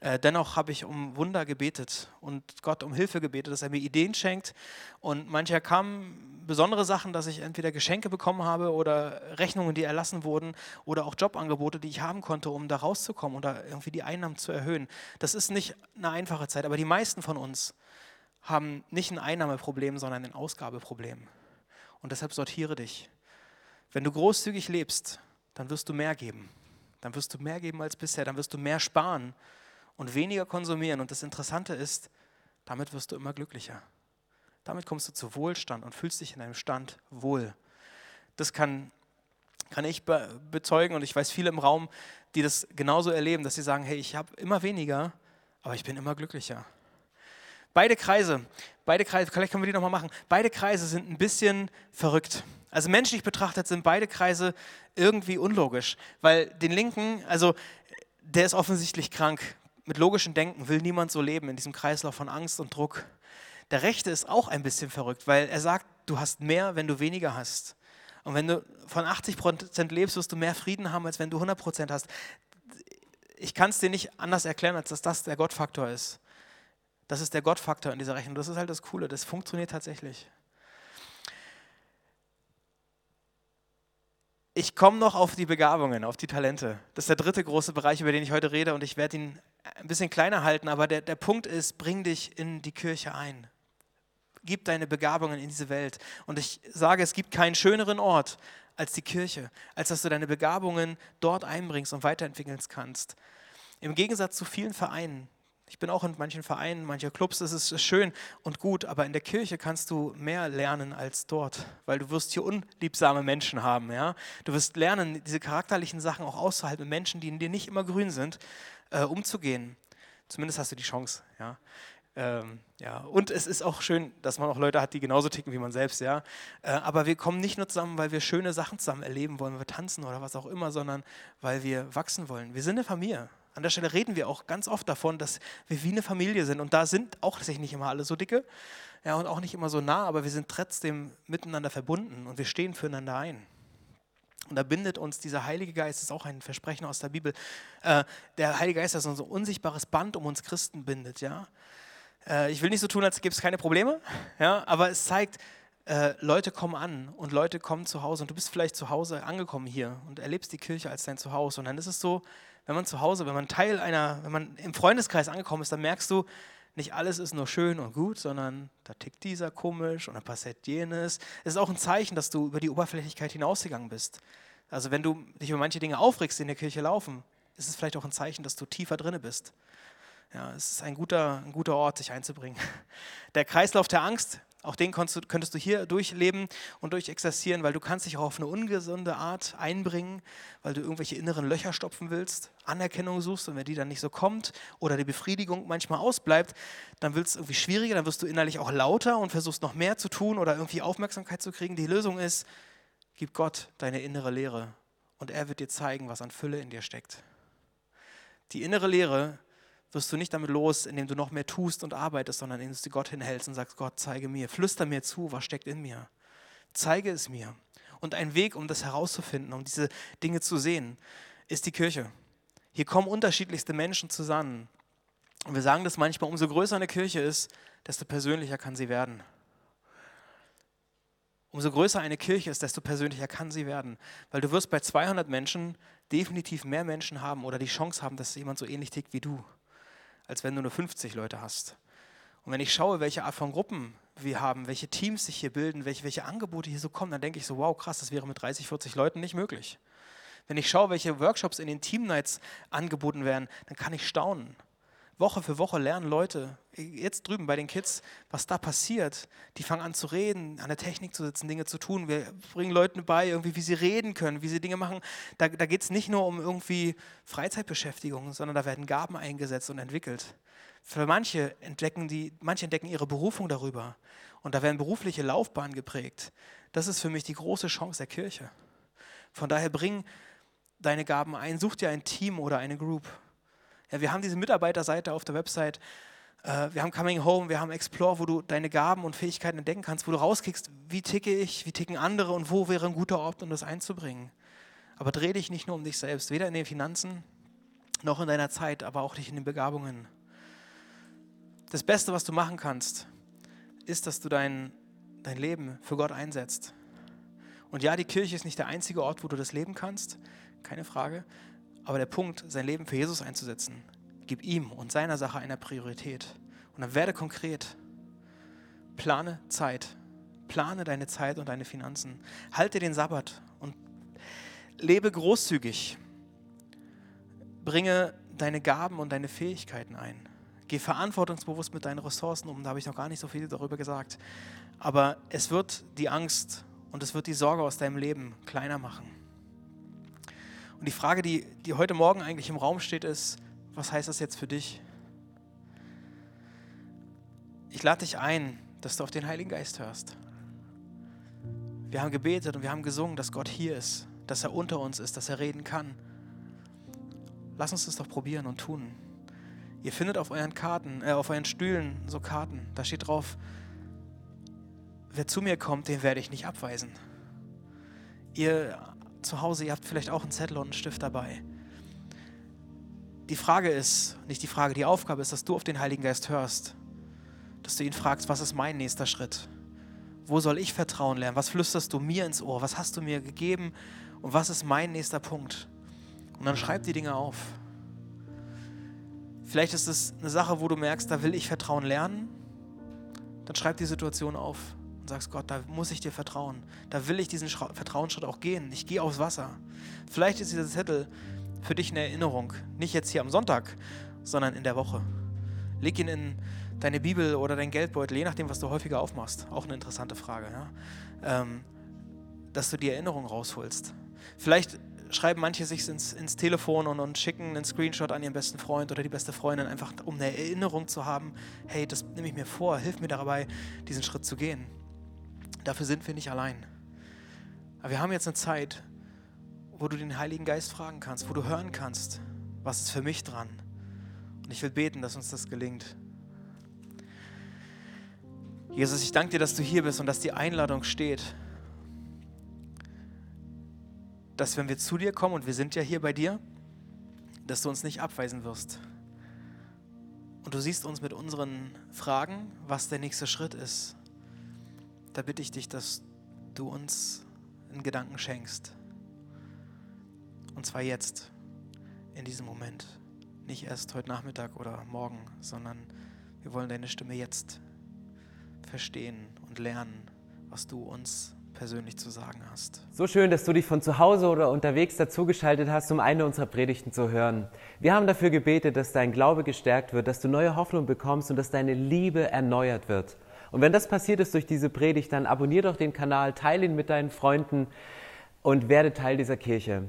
äh, dennoch habe ich um Wunder gebetet und Gott um Hilfe gebetet, dass er mir Ideen schenkt. Und manchmal kamen besondere Sachen, dass ich entweder Geschenke bekommen habe oder Rechnungen, die erlassen wurden oder auch Jobangebote, die ich haben konnte, um da rauszukommen oder irgendwie die Einnahmen zu erhöhen. Das ist nicht eine einfache Zeit, aber die meisten von uns haben nicht ein Einnahmeproblem, sondern ein Ausgabeproblem. Und deshalb sortiere dich. Wenn du großzügig lebst, dann wirst du mehr geben. Dann wirst du mehr geben als bisher, dann wirst du mehr sparen und weniger konsumieren. Und das Interessante ist, damit wirst du immer glücklicher. Damit kommst du zu Wohlstand und fühlst dich in deinem Stand wohl. Das kann, kann ich be bezeugen und ich weiß viele im Raum, die das genauso erleben, dass sie sagen, hey, ich habe immer weniger, aber ich bin immer glücklicher. Beide Kreise, beide Kreise, vielleicht können wir die nochmal machen, beide Kreise sind ein bisschen verrückt. Also menschlich betrachtet sind beide Kreise irgendwie unlogisch, weil den linken, also der ist offensichtlich krank mit logischem Denken will niemand so leben in diesem Kreislauf von Angst und Druck. Der Rechte ist auch ein bisschen verrückt, weil er sagt, du hast mehr, wenn du weniger hast. Und wenn du von 80 Prozent lebst, wirst du mehr Frieden haben, als wenn du 100 Prozent hast. Ich kann es dir nicht anders erklären, als dass das der Gottfaktor ist. Das ist der Gottfaktor in dieser Rechnung. Das ist halt das Coole. Das funktioniert tatsächlich. Ich komme noch auf die Begabungen, auf die Talente. Das ist der dritte große Bereich, über den ich heute rede und ich werde ihn ein bisschen kleiner halten, aber der, der Punkt ist, bring dich in die Kirche ein. Gib deine Begabungen in diese Welt. Und ich sage, es gibt keinen schöneren Ort als die Kirche, als dass du deine Begabungen dort einbringst und weiterentwickeln kannst. Im Gegensatz zu vielen Vereinen, ich bin auch in manchen Vereinen, manchen Clubs, das ist schön und gut, aber in der Kirche kannst du mehr lernen als dort, weil du wirst hier unliebsame Menschen haben. Ja? Du wirst lernen, diese charakterlichen Sachen auch auszuhalten mit Menschen, die in dir nicht immer grün sind, äh, umzugehen. Zumindest hast du die Chance. Ja? Ähm, ja. Und es ist auch schön, dass man auch Leute hat, die genauso ticken wie man selbst. Ja? Äh, aber wir kommen nicht nur zusammen, weil wir schöne Sachen zusammen erleben wollen, weil wir tanzen oder was auch immer, sondern weil wir wachsen wollen. Wir sind eine Familie. An der Stelle reden wir auch ganz oft davon, dass wir wie eine Familie sind. Und da sind auch tatsächlich nicht immer alle so dicke ja, und auch nicht immer so nah, aber wir sind trotzdem miteinander verbunden und wir stehen füreinander ein. Und da bindet uns dieser Heilige Geist, das ist auch ein Versprechen aus der Bibel, äh, der Heilige Geist, das unser unsichtbares Band um uns Christen bindet. Ja? Äh, ich will nicht so tun, als gäbe es keine Probleme, ja? aber es zeigt, äh, Leute kommen an und Leute kommen zu Hause und du bist vielleicht zu Hause angekommen hier und erlebst die Kirche als dein Zuhause. Und dann ist es so, wenn man zu Hause, wenn man Teil einer, wenn man im Freundeskreis angekommen ist, dann merkst du, nicht alles ist nur schön und gut, sondern da tickt dieser komisch und dann passiert jenes. Es ist auch ein Zeichen, dass du über die Oberflächlichkeit hinausgegangen bist. Also wenn du dich über manche Dinge aufregst, die in der Kirche laufen, ist es vielleicht auch ein Zeichen, dass du tiefer drinne bist. Ja, es ist ein guter, ein guter Ort, sich einzubringen. Der Kreislauf der Angst, auch den du, könntest du hier durchleben und durchexerzieren, weil du kannst dich auch auf eine ungesunde Art einbringen, weil du irgendwelche inneren Löcher stopfen willst, Anerkennung suchst und wenn die dann nicht so kommt oder die Befriedigung manchmal ausbleibt, dann wird es irgendwie schwieriger, dann wirst du innerlich auch lauter und versuchst noch mehr zu tun oder irgendwie Aufmerksamkeit zu kriegen. Die Lösung ist, gib Gott deine innere Lehre und er wird dir zeigen, was an Fülle in dir steckt. Die innere Lehre wirst du nicht damit los, indem du noch mehr tust und arbeitest, sondern indem du Gott hinhältst und sagst, Gott, zeige mir, flüster mir zu, was steckt in mir. Zeige es mir. Und ein Weg, um das herauszufinden, um diese Dinge zu sehen, ist die Kirche. Hier kommen unterschiedlichste Menschen zusammen. Und wir sagen das manchmal, umso größer eine Kirche ist, desto persönlicher kann sie werden. Umso größer eine Kirche ist, desto persönlicher kann sie werden. Weil du wirst bei 200 Menschen definitiv mehr Menschen haben oder die Chance haben, dass jemand so ähnlich tickt wie du als wenn du nur 50 Leute hast. Und wenn ich schaue, welche Art von Gruppen wir haben, welche Teams sich hier bilden, welche, welche Angebote hier so kommen, dann denke ich so, wow, krass, das wäre mit 30, 40 Leuten nicht möglich. Wenn ich schaue, welche Workshops in den Team Nights angeboten werden, dann kann ich staunen. Woche für Woche lernen Leute, jetzt drüben bei den Kids, was da passiert. Die fangen an zu reden, an der Technik zu sitzen, Dinge zu tun. Wir bringen Leuten bei, irgendwie, wie sie reden können, wie sie Dinge machen. Da, da geht es nicht nur um irgendwie Freizeitbeschäftigung, sondern da werden Gaben eingesetzt und entwickelt. Für manche entdecken, die, manche entdecken ihre Berufung darüber. Und da werden berufliche Laufbahnen geprägt. Das ist für mich die große Chance der Kirche. Von daher bring deine Gaben ein, such dir ein Team oder eine Group ja, wir haben diese Mitarbeiterseite auf der Website. Äh, wir haben Coming Home, wir haben Explore, wo du deine Gaben und Fähigkeiten entdecken kannst, wo du rauskickst, wie ticke ich, wie ticken andere und wo wäre ein guter Ort, um das einzubringen. Aber dreh dich nicht nur um dich selbst, weder in den Finanzen noch in deiner Zeit, aber auch nicht in den Begabungen. Das Beste, was du machen kannst, ist, dass du dein, dein Leben für Gott einsetzt. Und ja, die Kirche ist nicht der einzige Ort, wo du das leben kannst, keine Frage. Aber der Punkt, sein Leben für Jesus einzusetzen, gib ihm und seiner Sache eine Priorität. Und dann werde konkret. Plane Zeit. Plane deine Zeit und deine Finanzen. Halte den Sabbat und lebe großzügig. Bringe deine Gaben und deine Fähigkeiten ein. Geh verantwortungsbewusst mit deinen Ressourcen um. Da habe ich noch gar nicht so viel darüber gesagt. Aber es wird die Angst und es wird die Sorge aus deinem Leben kleiner machen. Und die Frage, die, die heute Morgen eigentlich im Raum steht, ist, was heißt das jetzt für dich? Ich lade dich ein, dass du auf den Heiligen Geist hörst. Wir haben gebetet und wir haben gesungen, dass Gott hier ist, dass er unter uns ist, dass er reden kann. Lass uns das doch probieren und tun. Ihr findet auf euren Karten, äh, auf euren Stühlen so Karten. Da steht drauf, wer zu mir kommt, den werde ich nicht abweisen. Ihr zu Hause, ihr habt vielleicht auch einen Zettel und einen Stift dabei. Die Frage ist, nicht die Frage, die Aufgabe ist, dass du auf den Heiligen Geist hörst. Dass du ihn fragst, was ist mein nächster Schritt? Wo soll ich Vertrauen lernen? Was flüsterst du mir ins Ohr? Was hast du mir gegeben? Und was ist mein nächster Punkt? Und dann schreib die Dinge auf. Vielleicht ist es eine Sache, wo du merkst, da will ich Vertrauen lernen. Dann schreib die Situation auf und sagst, Gott, da muss ich dir vertrauen. Da will ich diesen Vertrauensschritt auch gehen. Ich gehe aufs Wasser. Vielleicht ist dieser Zettel für dich eine Erinnerung. Nicht jetzt hier am Sonntag, sondern in der Woche. Leg ihn in deine Bibel oder dein Geldbeutel, je nachdem, was du häufiger aufmachst. Auch eine interessante Frage. Ja? Ähm, dass du die Erinnerung rausholst. Vielleicht schreiben manche sich ins, ins Telefon und, und, schicken einen Screenshot an ihren besten Freund oder die beste Freundin, einfach um eine Erinnerung zu haben, hey, das nehme ich mir vor, hilf mir dabei, diesen Schritt zu gehen. Dafür sind wir nicht allein. Aber wir haben jetzt eine Zeit, wo du den Heiligen Geist fragen kannst, wo du hören kannst, was ist für mich dran. Und ich will beten, dass uns das gelingt. Jesus, ich danke dir, dass du hier bist und dass die Einladung steht, dass wenn wir zu dir kommen, und wir sind ja hier bei dir, dass du uns nicht abweisen wirst. Und du siehst uns mit unseren Fragen, was der nächste Schritt ist da bitte ich dich, dass du uns einen Gedanken schenkst. Und zwar jetzt, in diesem Moment. Nicht erst heute Nachmittag oder morgen, sondern wir wollen deine Stimme jetzt verstehen und lernen, was du uns persönlich zu sagen hast. So schön, dass du dich von zu Hause oder unterwegs dazugeschaltet hast, um eine unserer Predigten zu hören. Wir haben dafür gebetet, dass dein Glaube gestärkt wird, dass du neue Hoffnung bekommst und dass deine Liebe erneuert wird. Und wenn das passiert ist durch diese Predigt, dann abonnier doch den Kanal, teile ihn mit deinen Freunden und werde Teil dieser Kirche.